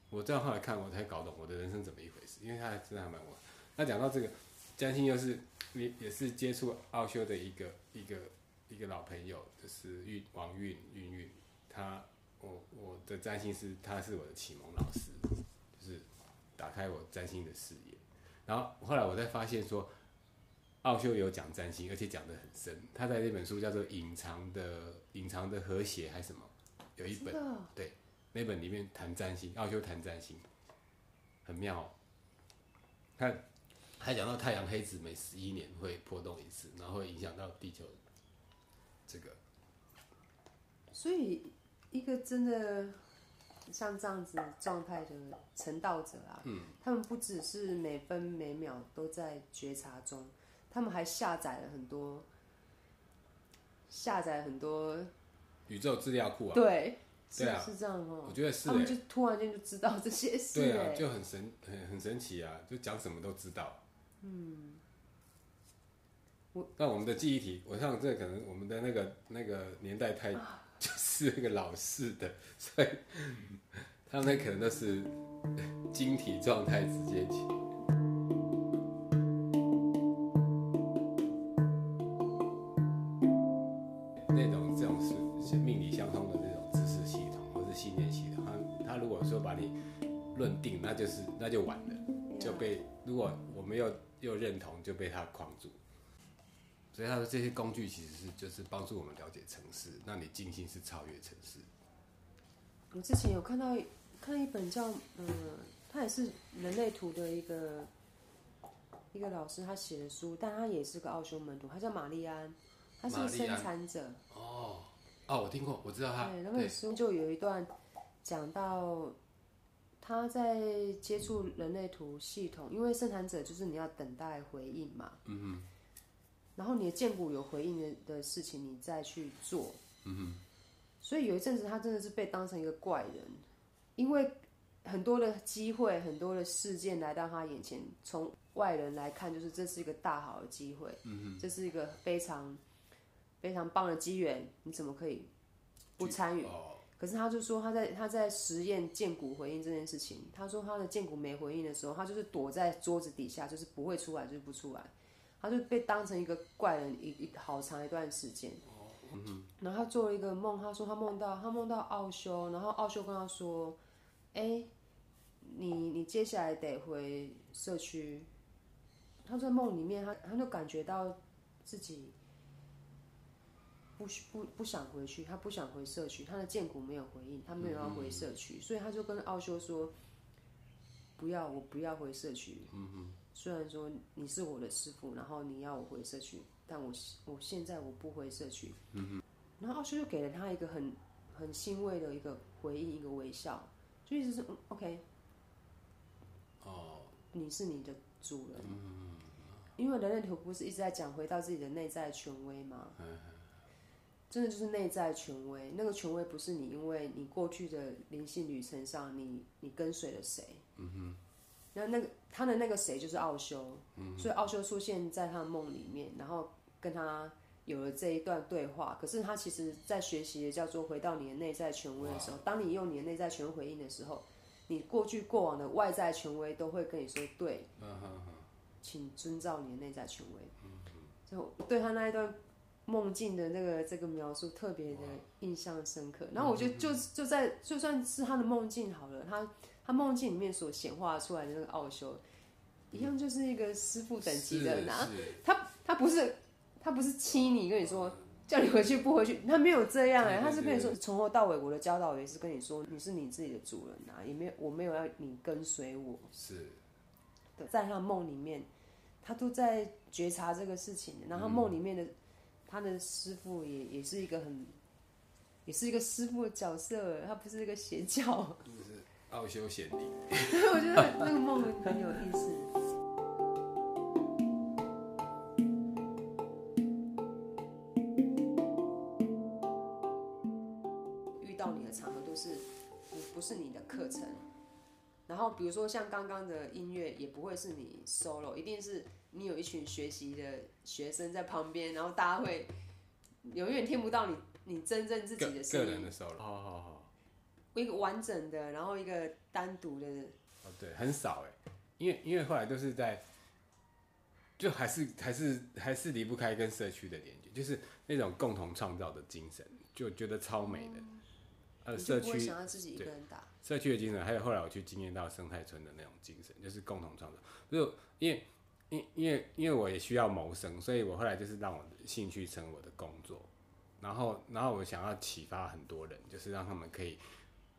我这样后来看，我才搞懂我的人生怎么一回事，因为他真的还蛮我。那讲到这个，占星又是也也是接触奥修的一个一个一个老朋友，就是运王运运运，他我我的占星师，他是我的启蒙老师，就是打开我占星的视野。然后后来我才发现说，奥修有讲占星，而且讲得很深。他在那本书叫做《隐藏的隐藏的和谐》还是什么，有一本真的哦那本里面谈占星，奥修谈占星，很妙、哦。他还讲到太阳黑子每十一年会波动一次，然后会影响到地球这个所以一个真的像这样子状态的成道者啊，嗯他们不只是每分每秒都在觉察中，他们还下载了很多，下载很多，宇宙资料库啊。对，是对啊是这样哦我。觉得是哎、他们就突然间就知道这些事对啊，哎，就很神很很神奇啊，就讲什么都知道。嗯，那我们的记忆体，我想这可能我们的那个那个年代太就是那个老式的，所以 他们可能都是 晶体状态直接起。就是那就完了，就被如果我们又又认同，就被他框住。所以他说这些工具其实是就是帮助我们了解城市，让你静心是超越城市。我之前有看到看一本叫嗯，他也是人类图的一个一个老师，他写的书，但他也是个奥修门徒，他叫玛丽安，他是生产者。哦哦，我听过，我知道他对，那本书就有一段讲到他在接触人类图系统，因为生产者就是你要等待回应嘛，嗯然后你的剑骨有回应的的事情，你再去做，嗯所以有一阵子他真的是被当成一个怪人，因为很多的机会、很多的事件来到他眼前，从外人来看，就是这是一个大好的机会，嗯这是一个非常非常棒的机缘，你怎么可以不参与？哦，可是他就说他在他在实验剑骨回应这件事情，他说他的剑骨没回应的时候，他就是躲在桌子底下，就是不会出来，就是不出来，他就被当成一个怪人一一好长一段时间。然后他做了一个梦，他说他梦到他梦到奥修，然后奥修跟他说：“哎，你你接下来得回社区。”他在梦里面，他他就感觉到自己不不不想回去，他不想回社区，他的剑骨没有回应，他没有要回社区，所以他就跟奥修说：“不要，我不要回社区。虽然说你是我的师傅，然后你要我回社区，但我我现在我不回社区。然后奥修就给了他一个很很欣慰的一个回应，一个微笑，就意思是嗯 OK，哦，你是你的主人。因为人类图不是一直在讲回到自己的内在权威吗？真的就是内在权威，那个权威不是你因为你过去的灵性旅程上你你跟随了谁，嗯哼，那那个他的那个谁就是奥修，嗯，所以奥修出现在他的梦里面，然后跟他有了这一段对话。可是他其实在学习的叫做回到你的内在权威的时候，当你用你的内在权威回应的时候，你过去过往的外在权威都会跟你说对，嗯哼哼，请遵照你的内在权威。就对他那一段梦境的那个这个描述特别的印象深刻。然后我觉得就就在就算是他的梦境好了，他他梦境里面所显化出来的那个奥修，一样就是一个师傅等级的人啊。他他不是他不是欺你，跟你说叫你回去不回去，他没有这样哎，他是跟你说从头到尾我的教导也是跟你说你是你自己的主人啊，也没有我没有要你跟随我。是，在他梦里面，他都在觉察这个事情，然后梦里面的。他的师傅也也是一个很，也是一个师傅的角色，他不是一个邪教，就是奥修贤弟。我觉得那个梦很有意思。遇到你的场合都是不不是你然后比如说像刚刚的音乐也不会是你 solo，一定是。你有一群学习的学生在旁边，然后大家会永远听不到你你真正自己的声音。个人的 solo，好好好。一个完整的，然后一个单独的。哦，对，很少哎，因为因为后来都是在，就还是还是还是离不开跟社区的连接，就是那种共同创造的精神，就觉得超美的。呃，社区想要自己一个人打。社区的精神，还有后来我去经验到生态村的那种精神，就是共同创造，就因为。因因为因为我也需要谋生，所以我后来就是让我的兴趣成为我的工作，然后然后我想要启发很多人，就是让他们可以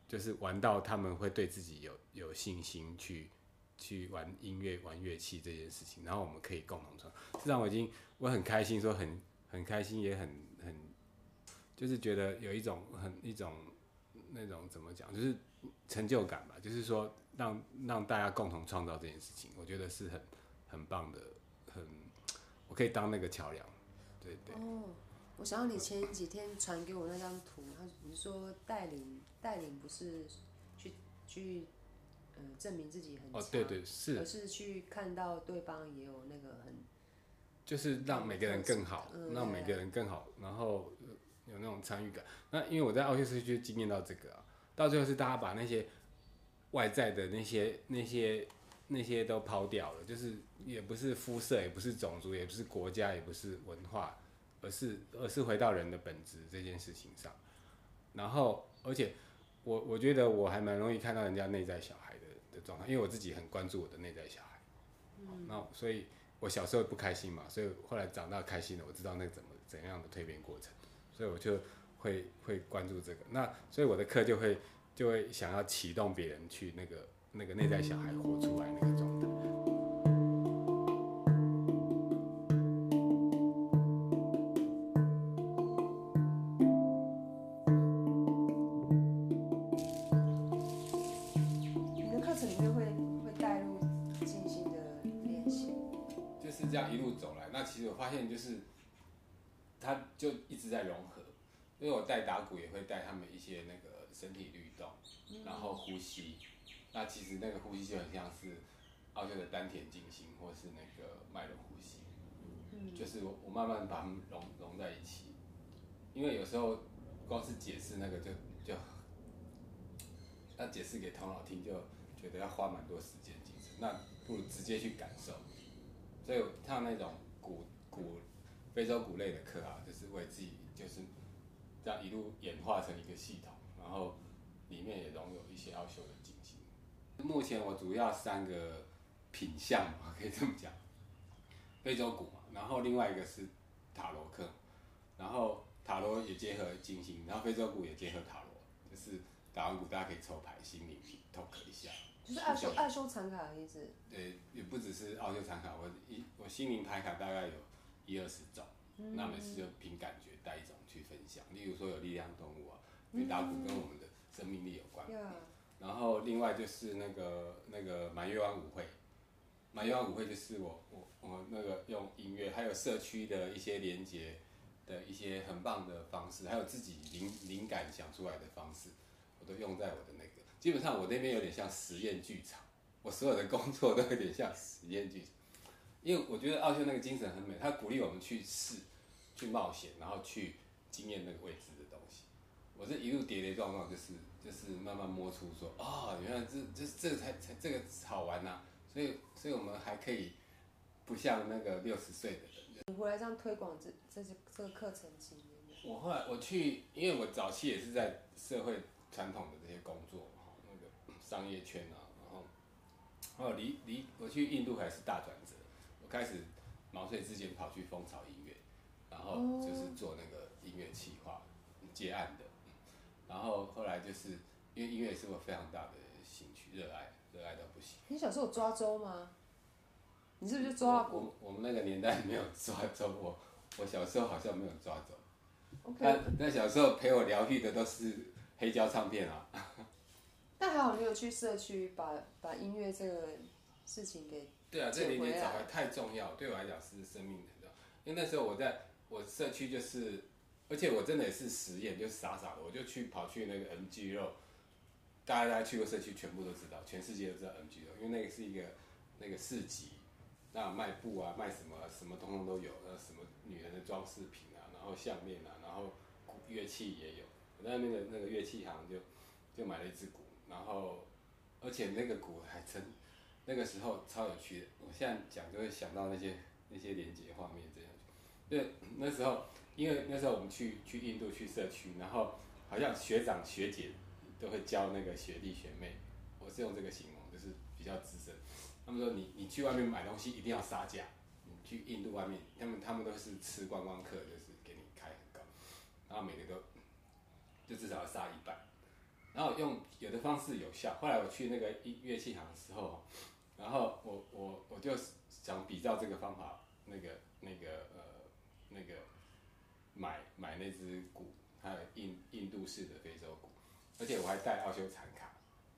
就是玩到他们会对自己有有信心去去玩音乐玩乐器这件事情，然后我们可以共同创，是让我已经我很开心，说很很开心，也很很就是觉得有一种很一种那种怎么讲，就是成就感吧，就是说让让大家共同创造这件事情，我觉得是很。很棒的，很，我可以当那个桥梁，对对。哦，我想到你前几天传给我那张图，他你说带领带领不是去去，呃，证明自己很哦，对对是，而是去看到对方也有那个很，就是让每个人更好，让每个人更好，然后有那种参与感。那因为我在奥修斯就经验到这个啊，到最后是大家把那些外在的那些那些。那些都抛掉了，就是也不是肤色，也不是种族，也不是国家，也不是文化，而是而是回到人的本质这件事情上。然后，而且我我觉得我还蛮容易看到人家内在小孩的的状态，因为我自己很关注我的内在小孩。嗯。那所以，我小时候不开心嘛，所以后来长大开心了，我知道那怎么怎样的蜕变过程，所以我就会会关注这个。那所以我的课就会就会想要启动别人去那个。那个内在小孩活出来那个状态。因为我带打鼓也会带他们一些那个身体律动，然后呼吸。那其实那个呼吸就很像是奥修的丹田静心，或是那个脉轮呼吸，就是我我慢慢把它们融融在一起，因为有时候光是解释那个就就要解释给头脑听，就觉得要花蛮多时间精神，那不如直接去感受。所以像那种鼓鼓非洲鼓类的课啊，就是为自己就是这样一路演化成一个系统，然后里面也融有一些奥修的。目前我主要三个品相嘛，可以这么讲，非洲鼓嘛，然后另外一个是塔罗克，然后塔罗也结合金星，然后非洲鼓也结合塔罗，就是打完鼓大家可以抽牌，心灵 talk 一下，就是爱修爱修残卡的意思。对，也不只是奥修残卡，我一我心灵牌卡大概有一二十种，那每次就凭感觉带一种去分享，例如说有力量动物啊，因为打鼓跟我们的生命力有关。然后另外就是那个那个满月湾舞会，满月湾舞会就是我我我那个用音乐还有社区的一些连接的一些很棒的方式，还有自己灵灵感想出来的方式，我都用在我的那个。基本上我那边有点像实验剧场，我所有的工作都有点像实验剧场，因为我觉得奥修那个精神很美，他鼓励我们去试、去冒险，然后去经验那个未知的东西。我这一路跌跌撞撞就是。就是慢慢摸出说啊，原来这这这才才这个好玩呐，所以所以我们还可以不像那个六十岁的人。你回来这样推广这这些这个课程几年？我后来我去，因为我早期也是在社会传统的这些工作，哈，那个商业圈啊，然后，哦离离我去印度还是大转折，我开始毛遂自荐跑去蜂巢音乐，然后就是做那个音乐企划接案的，然后后来就是因为音乐是我非常大的兴趣热爱，热爱到不行。你小时候有抓周吗？你是不是就抓我我我们那个年代没有抓周，我我小时候好像没有抓周。？OK，那那小时候陪我疗愈的都是黑胶唱片啊。但还好你有去社区把把音乐这个事情给对啊，这个连接捡回来找回太重要，对我来讲是生命的。因为那时候我在我社区就是，而且我真的也是实验，就是傻傻的，我就去跑去那个 NG 肉，大家大家去过社区全部都知道，全世界都知道 NG 肉，因为那个是一个那个市集，那卖布啊，卖什么什么通通都有，那，什么女人的装饰品啊，然后项链啊，然后乐器也有。我在那个那个乐器行就就买了一支鼓，然后而且那个鼓还真那个时候超有趣的。我现在讲就会想到那些那些连接画面这样。对，那时候因为那时候我们去去印度去社区，然后好像学长学姐都会教那个学弟学妹，我是用这个形容，就是比较资深。他们说你你去外面买东西一定要杀价，你去印度外面，他们他们都是吃观光客，就是给你开很高，然后每个都就至少要杀一半。然后用有的方式有效。后来我去那个音乐器行的时候，然后我我我就想比照这个方法，那个那个呃那个买买那只股，还有印印度式的非洲鼓，而且我还带奥修产卡，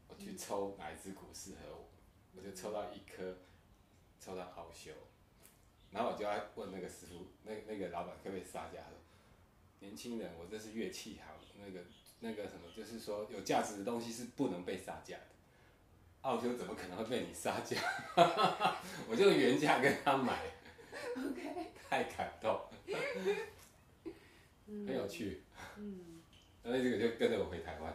我去抽哪一只股适合我，我就抽到一颗，抽到奥修，然后我就要问那个师傅，那那个老板可不可以杀价？说年轻人，我这是乐器行，那个那个什么，就是说有价值的东西是不能被杀价的。奥修怎么可能会被你杀价？我就原价跟他买。OK，太感动，很有趣。嗯，那这个就跟着我回台湾。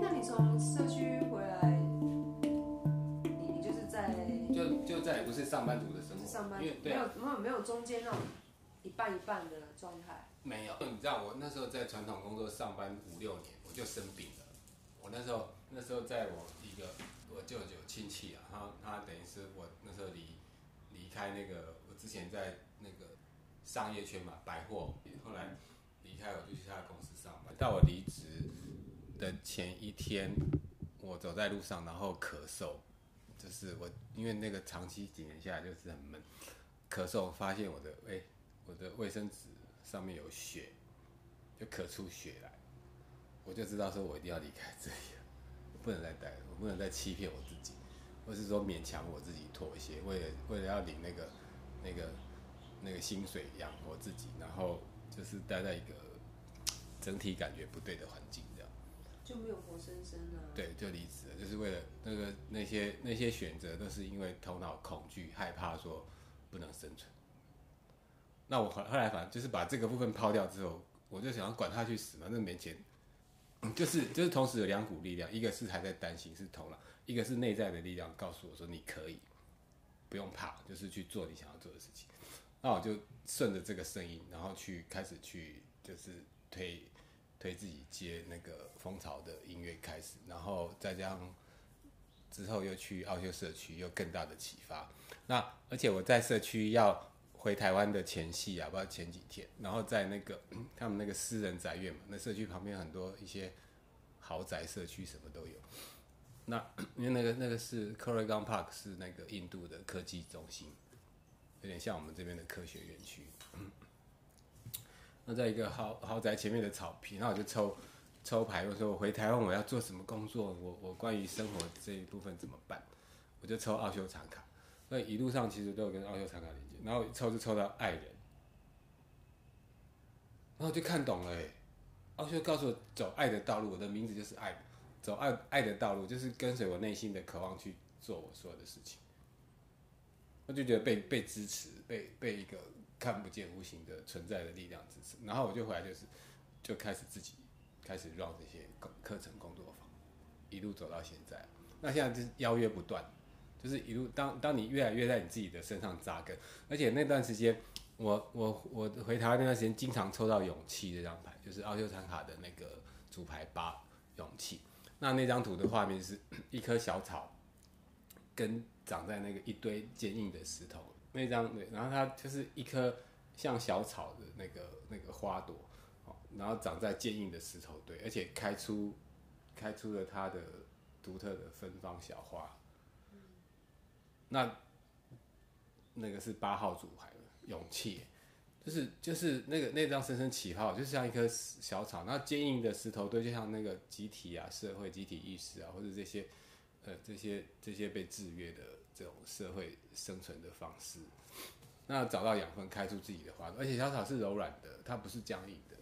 那你从社区回来，你你就是在就就再也不是上班族的生活，上班，没有没有没有中间那种一半一半的状态。没有，你知道我那时候在传统工作上班五六年，我就生病了。我那时候那时候在我一个我舅舅亲戚啊，他他等于是我那时候离离开那个我之前在那个商业圈嘛，百货，后来离开我就去他的公司上班。到我离职的前一天，我走在路上，然后咳嗽，就是我因为那个长期几年下来就是很闷，咳嗽发现我的哎、我的卫生纸上面有血，就咳出血来，我就知道说我一定要离开这里了，我不能再待了，我不能再欺骗我自己，或是说勉强我自己妥协，为了为了要领那个那个那个薪水养活自己，然后就是待在一个整体感觉不对的环境这样。就没有活生生的。对，就离职了，就是为了那个那些那些选择，都是因为头脑恐惧，害怕说不能生存。那我后来反正就是把这个部分抛掉之后，我就想要管他去死，反正没钱，就是就是同时有两股力量，一个是还在担心是头脑，一个是内在的力量告诉我说你可以，不用怕，就是去做你想要做的事情。那我就顺着这个声音，然后去开始去就是推推自己接那个蜂巢的音乐开始，然后再加上之后又去奥修社区，又更大的启发。那而且我在社区要回台湾的前夕啊，不知道前几天，然后在那个 他们那个私人宅院嘛，那社区旁边很多一些豪宅社区什么都有。那 因为那个那个是 Koregan Park 是那个印度的科技中心，有点像我们这边的科学园区。那在一个豪豪宅前面的草坪，那我就抽抽牌，我说我回台湾我要做什么工作，我我关于生活这一部分怎么办？我就抽奥修禅卡，所以一路上其实都有跟奥修禅卡连接，然后抽就抽到爱人，然后就看懂了哎，奥修告诉我走爱的道路，我的名字就是爱，走爱爱的道路就是跟随我内心的渴望去做我所有的事情，我就觉得被被支持，被被一个看不见无形的存在的力量支持。然后我就回来就是就开始自己开始 run 这些课课程工作坊，一路走到现在。那现在就是邀约不断，就是一路当当你越来越在你自己的身上扎根，而且那段时间我我我回台湾那段时间经常抽到勇气这张牌，就是奥修禅卡的那个主牌八勇气。那那张图的画面是一棵小草跟长在那个一堆坚硬的石头那张对，然后它就是一颗像小草的那个那个花朵，然后长在坚硬的石头堆，而且开出开出了它的独特的芬芳小花。那那个是八号组牌的勇气，就是就是那个那张深深起号，就像一棵小草，那坚硬的石头堆，就像那个集体啊、社会集体意识啊，或者这些呃这些这些被制约的这种社会生存的方式。那找到养分，开出自己的花朵，而且小草是柔软的，它不是僵硬的，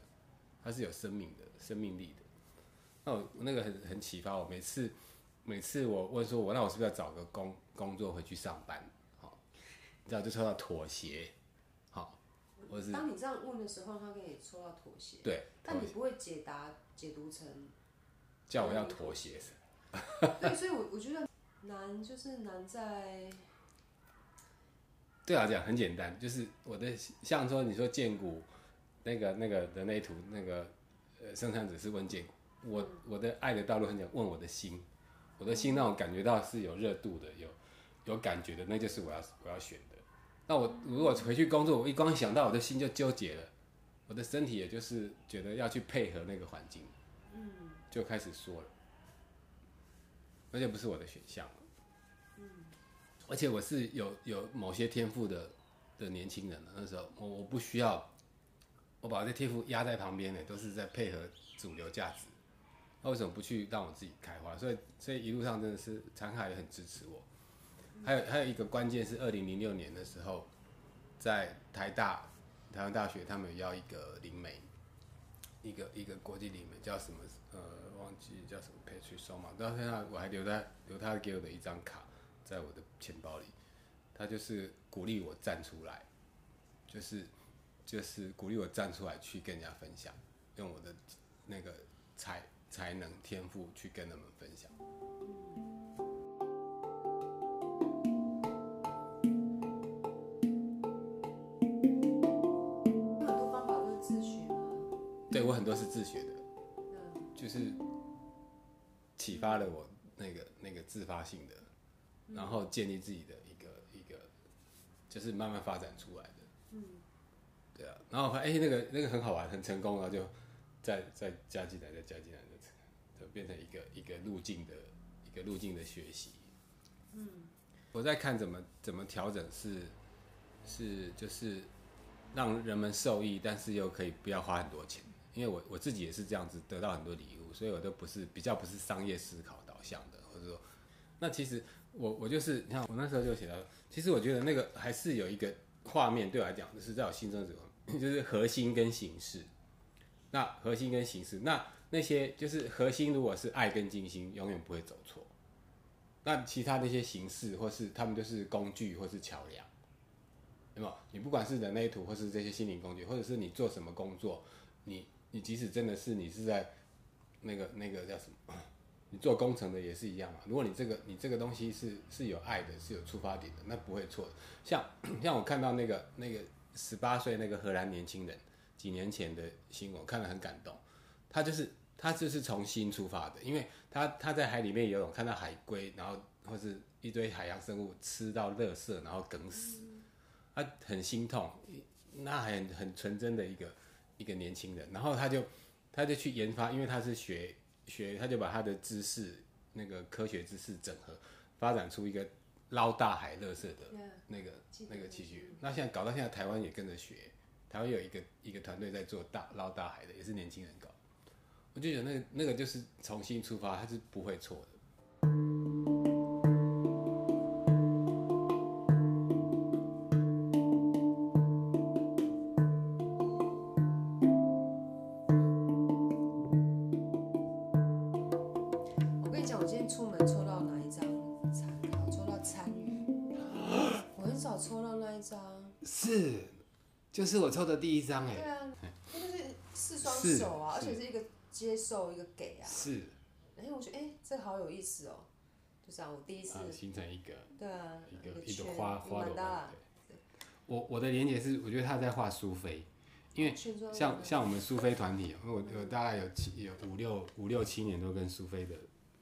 它是有生命的、生命力的。那我那个很很启发我，每次每次我问说，我那我是不是要找个工工作回去上班？好，你知道就抽到妥协，好，或是当你这样问的时候，他可以说到妥协，对，但你不会解答解读成叫我要妥协 对，所以我我觉得难就是难在对啊，讲很简单，就是我的像说你说剑骨那个那个人类图那个呃生产者是问剑骨，我我的爱的道路很简单，问我的心，我的心让我感觉到是有热度的，有有感觉的，那就是我要我要选的。那我如果回去工作，我一光想到我的心就纠结了，我的身体也就是觉得要去配合那个环境，嗯，就开始说了，而且不是我的选项了。而且我是有有某些天赋的的年轻人，那时候我我不需要，我把这天赋压在旁边呢，都是在配合主流价值。那为什么不去让我自己开花？所以所以一路上真的是残卡也很支持我。还有还有一个关键是二零零六年的时候，在台大台湾大学他们要一个灵媒，一个一个国际灵媒叫什么呃忘记叫什么 Patrick s o m a 到现在我还留在留他给我的一张卡。在我的钱包里，他就是鼓励我站出来，就是就是鼓励我站出来去跟人家分享，用我的那个才才能天赋去跟他们分享。很多方法都是自学吗？对我很多是自学的，就是启发了我那个那个自发性的。然后建立自己的一个一个，就是慢慢发展出来的。嗯，对啊。然后发现哎，那个那个很好玩，很成功，然后就再再加进来，再加进来，就就变成一个一个路径的一个路径的学习。嗯，我在看怎么怎么调整，是是就是让人们受益，但是又可以不要花很多钱。因为我我自己也是这样子得到很多礼物，所以我都不是比较不是商业思考导向的，或者说，那其实。我我就是，你看我那时候就写到，其实我觉得那个还是有一个画面对我来讲，就是在我心中这种，就是核心跟形式。那核心跟形式，那那些就是核心，如果是爱跟精心，永远不会走错。那其他那些形式，或是他们就是工具，或是桥梁，对吗？你不管是人类图，或是这些心灵工具，或者是你做什么工作，你你即使真的是你是在那个那个叫什么？你做工程的也是一样嘛。如果你这个你这个东西是是有爱的，是有出发点的，那不会错的。像像我看到那个那个十八岁那个荷兰年轻人几年前的新闻，看了很感动。他就是他就是从心出发的，因为他他在海里面游泳，看到海龟，然后或是一堆海洋生物吃到垃圾，然后梗死，他很心痛。那很很纯真的一个一个年轻人，然后他就他就去研发，因为他是学。学他就把他的知识，那个科学知识整合，发展出一个捞大海垃圾的那个那个器具。那现在搞到现在，台湾也跟着学，台湾有一个一个团队在做大捞大海的，也是年轻人搞。我就觉得那个那个就是重新出发，他是不会错的。我跟你讲，我今天出门抽到哪一张？参加？抽到参与？我很少抽到那一张。是，就是我抽的第一张哎。啊，那就是四双手啊，而且是一个。接受一个给啊。是哎，我觉得哎，这好有意思哦。就这样，我第一次啊，形成一个对啊，一个一朵花花朵蛮大对。我我的连接是，我觉得他在画苏菲，因为像像我们苏菲团体，我我大概有七有五六五六七年都跟苏菲的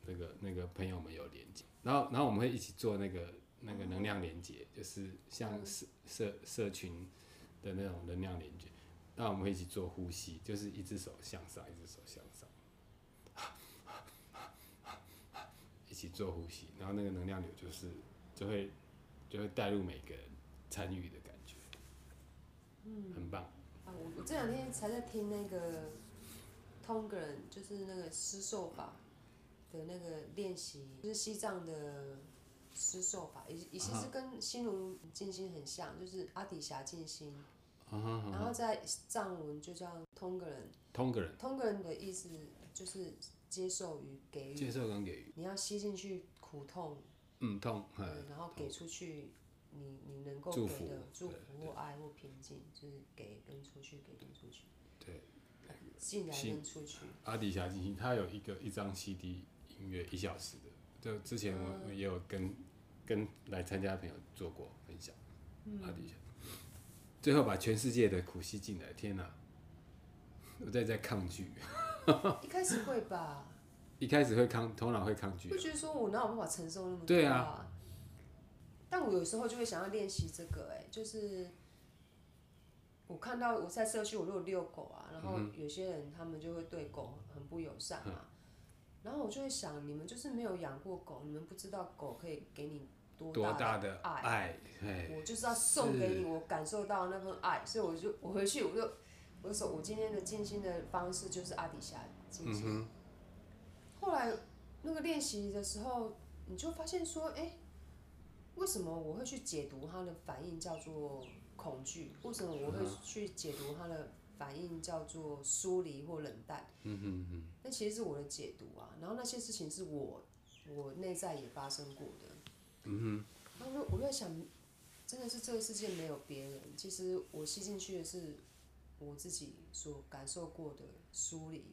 那个那个朋友们有连接，然后然后我们会一起做那个那个能量连接，就是像社社社群的那种能量连接，那我们会一起做呼吸，就是一只手向上，一只手向上，一起做呼吸，然后那个能量流就是就会就会带入每个人参与的感觉，嗯，很棒。啊，我我这两天才在听那个 Tongren，就是那个施受法的那个练习，就是西藏的施受法，也也其实跟新如静心很像，就是阿底峡静心。嗯然后在藏文就叫。通个人的意思就是接受与给接予，受跟给予，你要吸进去苦痛，嗯，痛，嗯嗯，然后给出去你你能够给的祝福或爱或平静，就是给跟出去，给跟出去。对，进来跟出去。阿底峡静心，他有一个一张 CD 音乐一小时的，就之前我我也有跟跟来参加的朋友做过分享，阿底峡，最后把全世界的苦吸进来，天哪！我在在抗拒，一开始会吧，一开始会抗，头脑会抗拒会，觉得说我哪有办法承受那么多对啊啊？但我有时候就会想要练习这个、哎，就是我看到我在社区，我如果遛狗啊，然嗯后有些人他们就会对狗很不友善嘛，然后我就会想，你们就是没有养过狗，你们不知道狗可以给你多多大的的爱，嘿，我就是要送给你，我感受到那份爱，所以我就我回去我就我就说，我今天的静心的方式就是阿底峡静心。后来那个练习的时候，你就发现说，哎、为什么我会去解读他的反应叫做恐惧？为什么我会去解读他的反应叫做疏离或冷淡？嗯哼哼，那其实是我的解读啊。然后那些事情是我我内在也发生过的。嗯哼然后我就我就在想，真的是这个世界没有别人，其实我吸进去的是我自己所感受过的疏离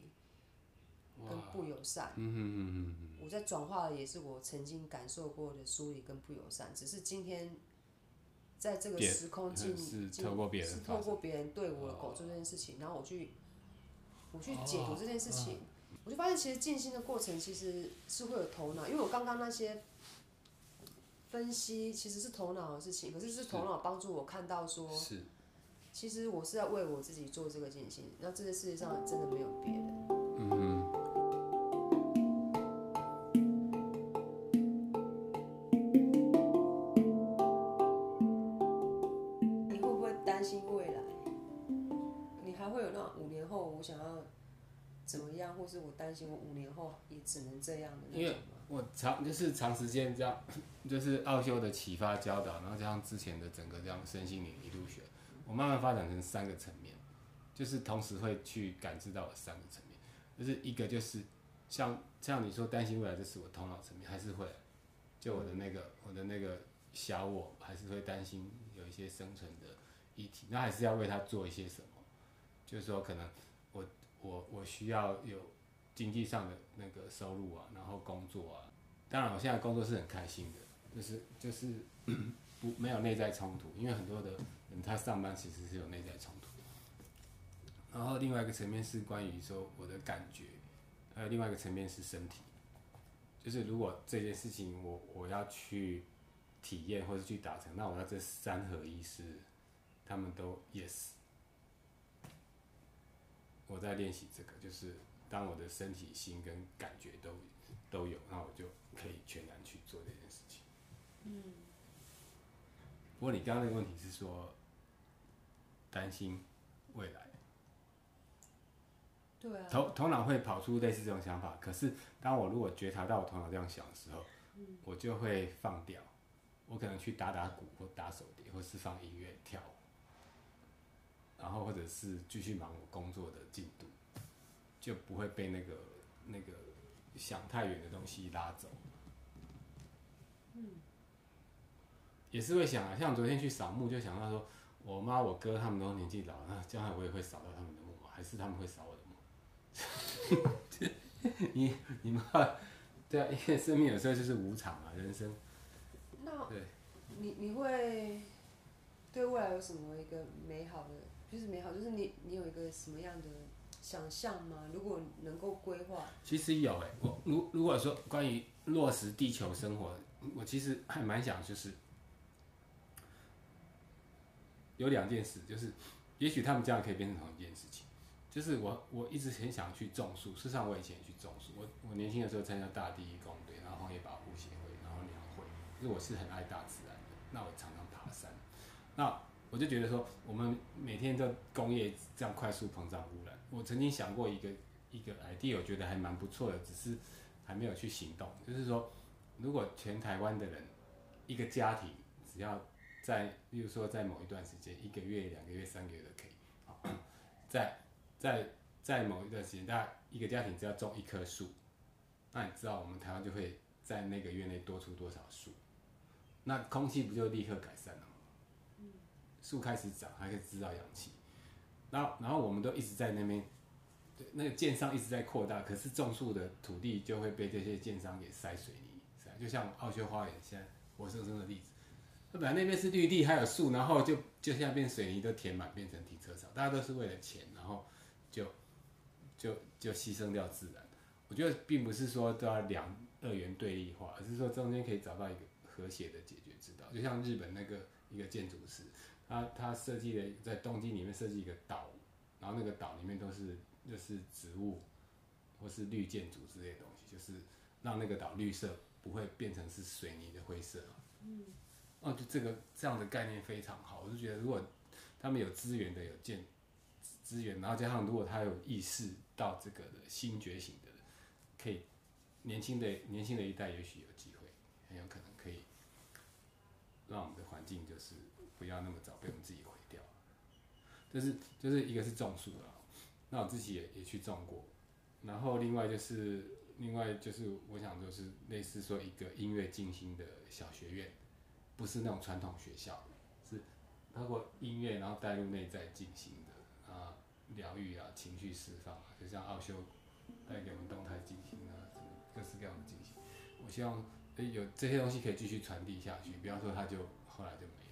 跟不友善。嗯哼哼哼哼，我在转化的也是我曾经感受过的疏离跟不友善，只是今天在这个时空进是透过别人是透过别人对我的狗做这件事情，然后我去我去解读这件事情，我就发现其实静心的过程其实是会有头脑，因为我刚刚那些分析其实是头脑的事情，可是是头脑帮助我看到说，是，其实我是在为我自己做这个践行，那这个世界上真的没有别人。嗯哼。你会不会担心未来？你还会有那种五年后我想要怎么样，或是我担心我五年后也只能这样的那因为种吗？我长就是长时间这样，就是奥修的启发教导，然后加上之前的整个这样身心灵一路学，我慢慢发展成三个层面，就是同时会去感知到的三个层面，就是一个就是像像你说担心未来，这是我头脑层面还是会，就我的那个我的那个小我还是会担心有一些生存的议题，那还是要为他做一些什么，就是说可能我我我需要有经济上的那个收入啊，然后工作啊。当然，我现在工作是很开心的，就是就是 不没有内在冲突，因为很多的他上班其实是有内在冲突。然后另外一个层面是关于说我的感觉，还有另外一个层面是身体，就是如果这件事情我我要去体验或者去达成，那我要这三合一是他们都 yes。我在练习这个，就是当我的身体、心跟感觉都都有，那我就可以全然去做这件事情。嗯。不过你刚刚那个问题是说担心未来，对啊，头头脑会跑出类似这种想法，可是当我如果觉察到我头脑这样想的时候，我就会放掉，我可能去打打鼓或打手碟，或是放音乐跳舞，然后或者是继续忙我工作的进度，就不会被那个那个想太远的东西拉走。嗯。也是会想啊，像昨天去扫墓就想到说，我妈我哥他们都年纪老，那将来我也会扫到他们的墓吗？还是他们会扫我的墓？你你们对啊，因为生命有时候就是无常啊，人生。那对，你你会对未来有什么一个美好的，就是美好，就是你你有一个什么样的想象吗？如果能够规划，其实有哎、我如如果说关于落实地球生活，我其实还蛮想就是有两件事，就是也许他们这样可以变成同一件事情。就是我我一直很想去种树，事实上我以前也去种树，我我年轻的时候参加大地工队，然后荒野保护协会，然后鸟会，就是我是很爱大自然的。那我常常爬山，那我就觉得说，我们每天都工业这样快速膨胀污染，我曾经想过一个一个 idea，我觉得还蛮不错的，只是还没有去行动。就是说，如果全台湾的人一个家庭只要在，例如说在某一段时间，一个月、两个月、三个月都可以，好在在在某一段时间，大家一个家庭只要种一棵树，那你知道我们台湾就会在那个月内多出多少树？那空气不就立刻改善了吗？树开始长，还可以制造氧气。然后，然后我们都一直在那边，那个建商一直在扩大，可是种树的土地就会被这些建商给塞水泥，塞就像奥修花园现在活生生的例子。本来那边是绿地，还有树，然后就就现在变水泥都填满，变成停车场，大家都是为了钱，然后就就就牺牲掉自然。我觉得并不是说都要两二元对立化，而是说中间可以找到一个和谐的解决之道。就像日本那个一个建筑师，他他设计了在东京里面设计一个岛，然后那个岛里面都是就是植物或是绿建筑之类的东西，就是让那个岛绿色不会变成是水泥的灰色。嗯，哦，就这个这样的概念非常好，我就觉得如果他们有资源的有建资源，然后加上如果他有意识到这个的新觉醒的，可以年轻的年轻的一代也许有机会，很有可能可以让我们的环境就是不要那么早被我们自己毁掉。就是就是一个是种树啊，那我自己也也去种过，然后另外就是另外就是我想就是类似说一个音乐静心的小学院，不是那种传统学校，是包括音乐然后带入内在进行的啊疗愈啊情绪释放，就像奥修带给我们动态进行啊，什么各式各样的进行。我希望诶有这些东西可以继续传递下去，不要说他就后来就没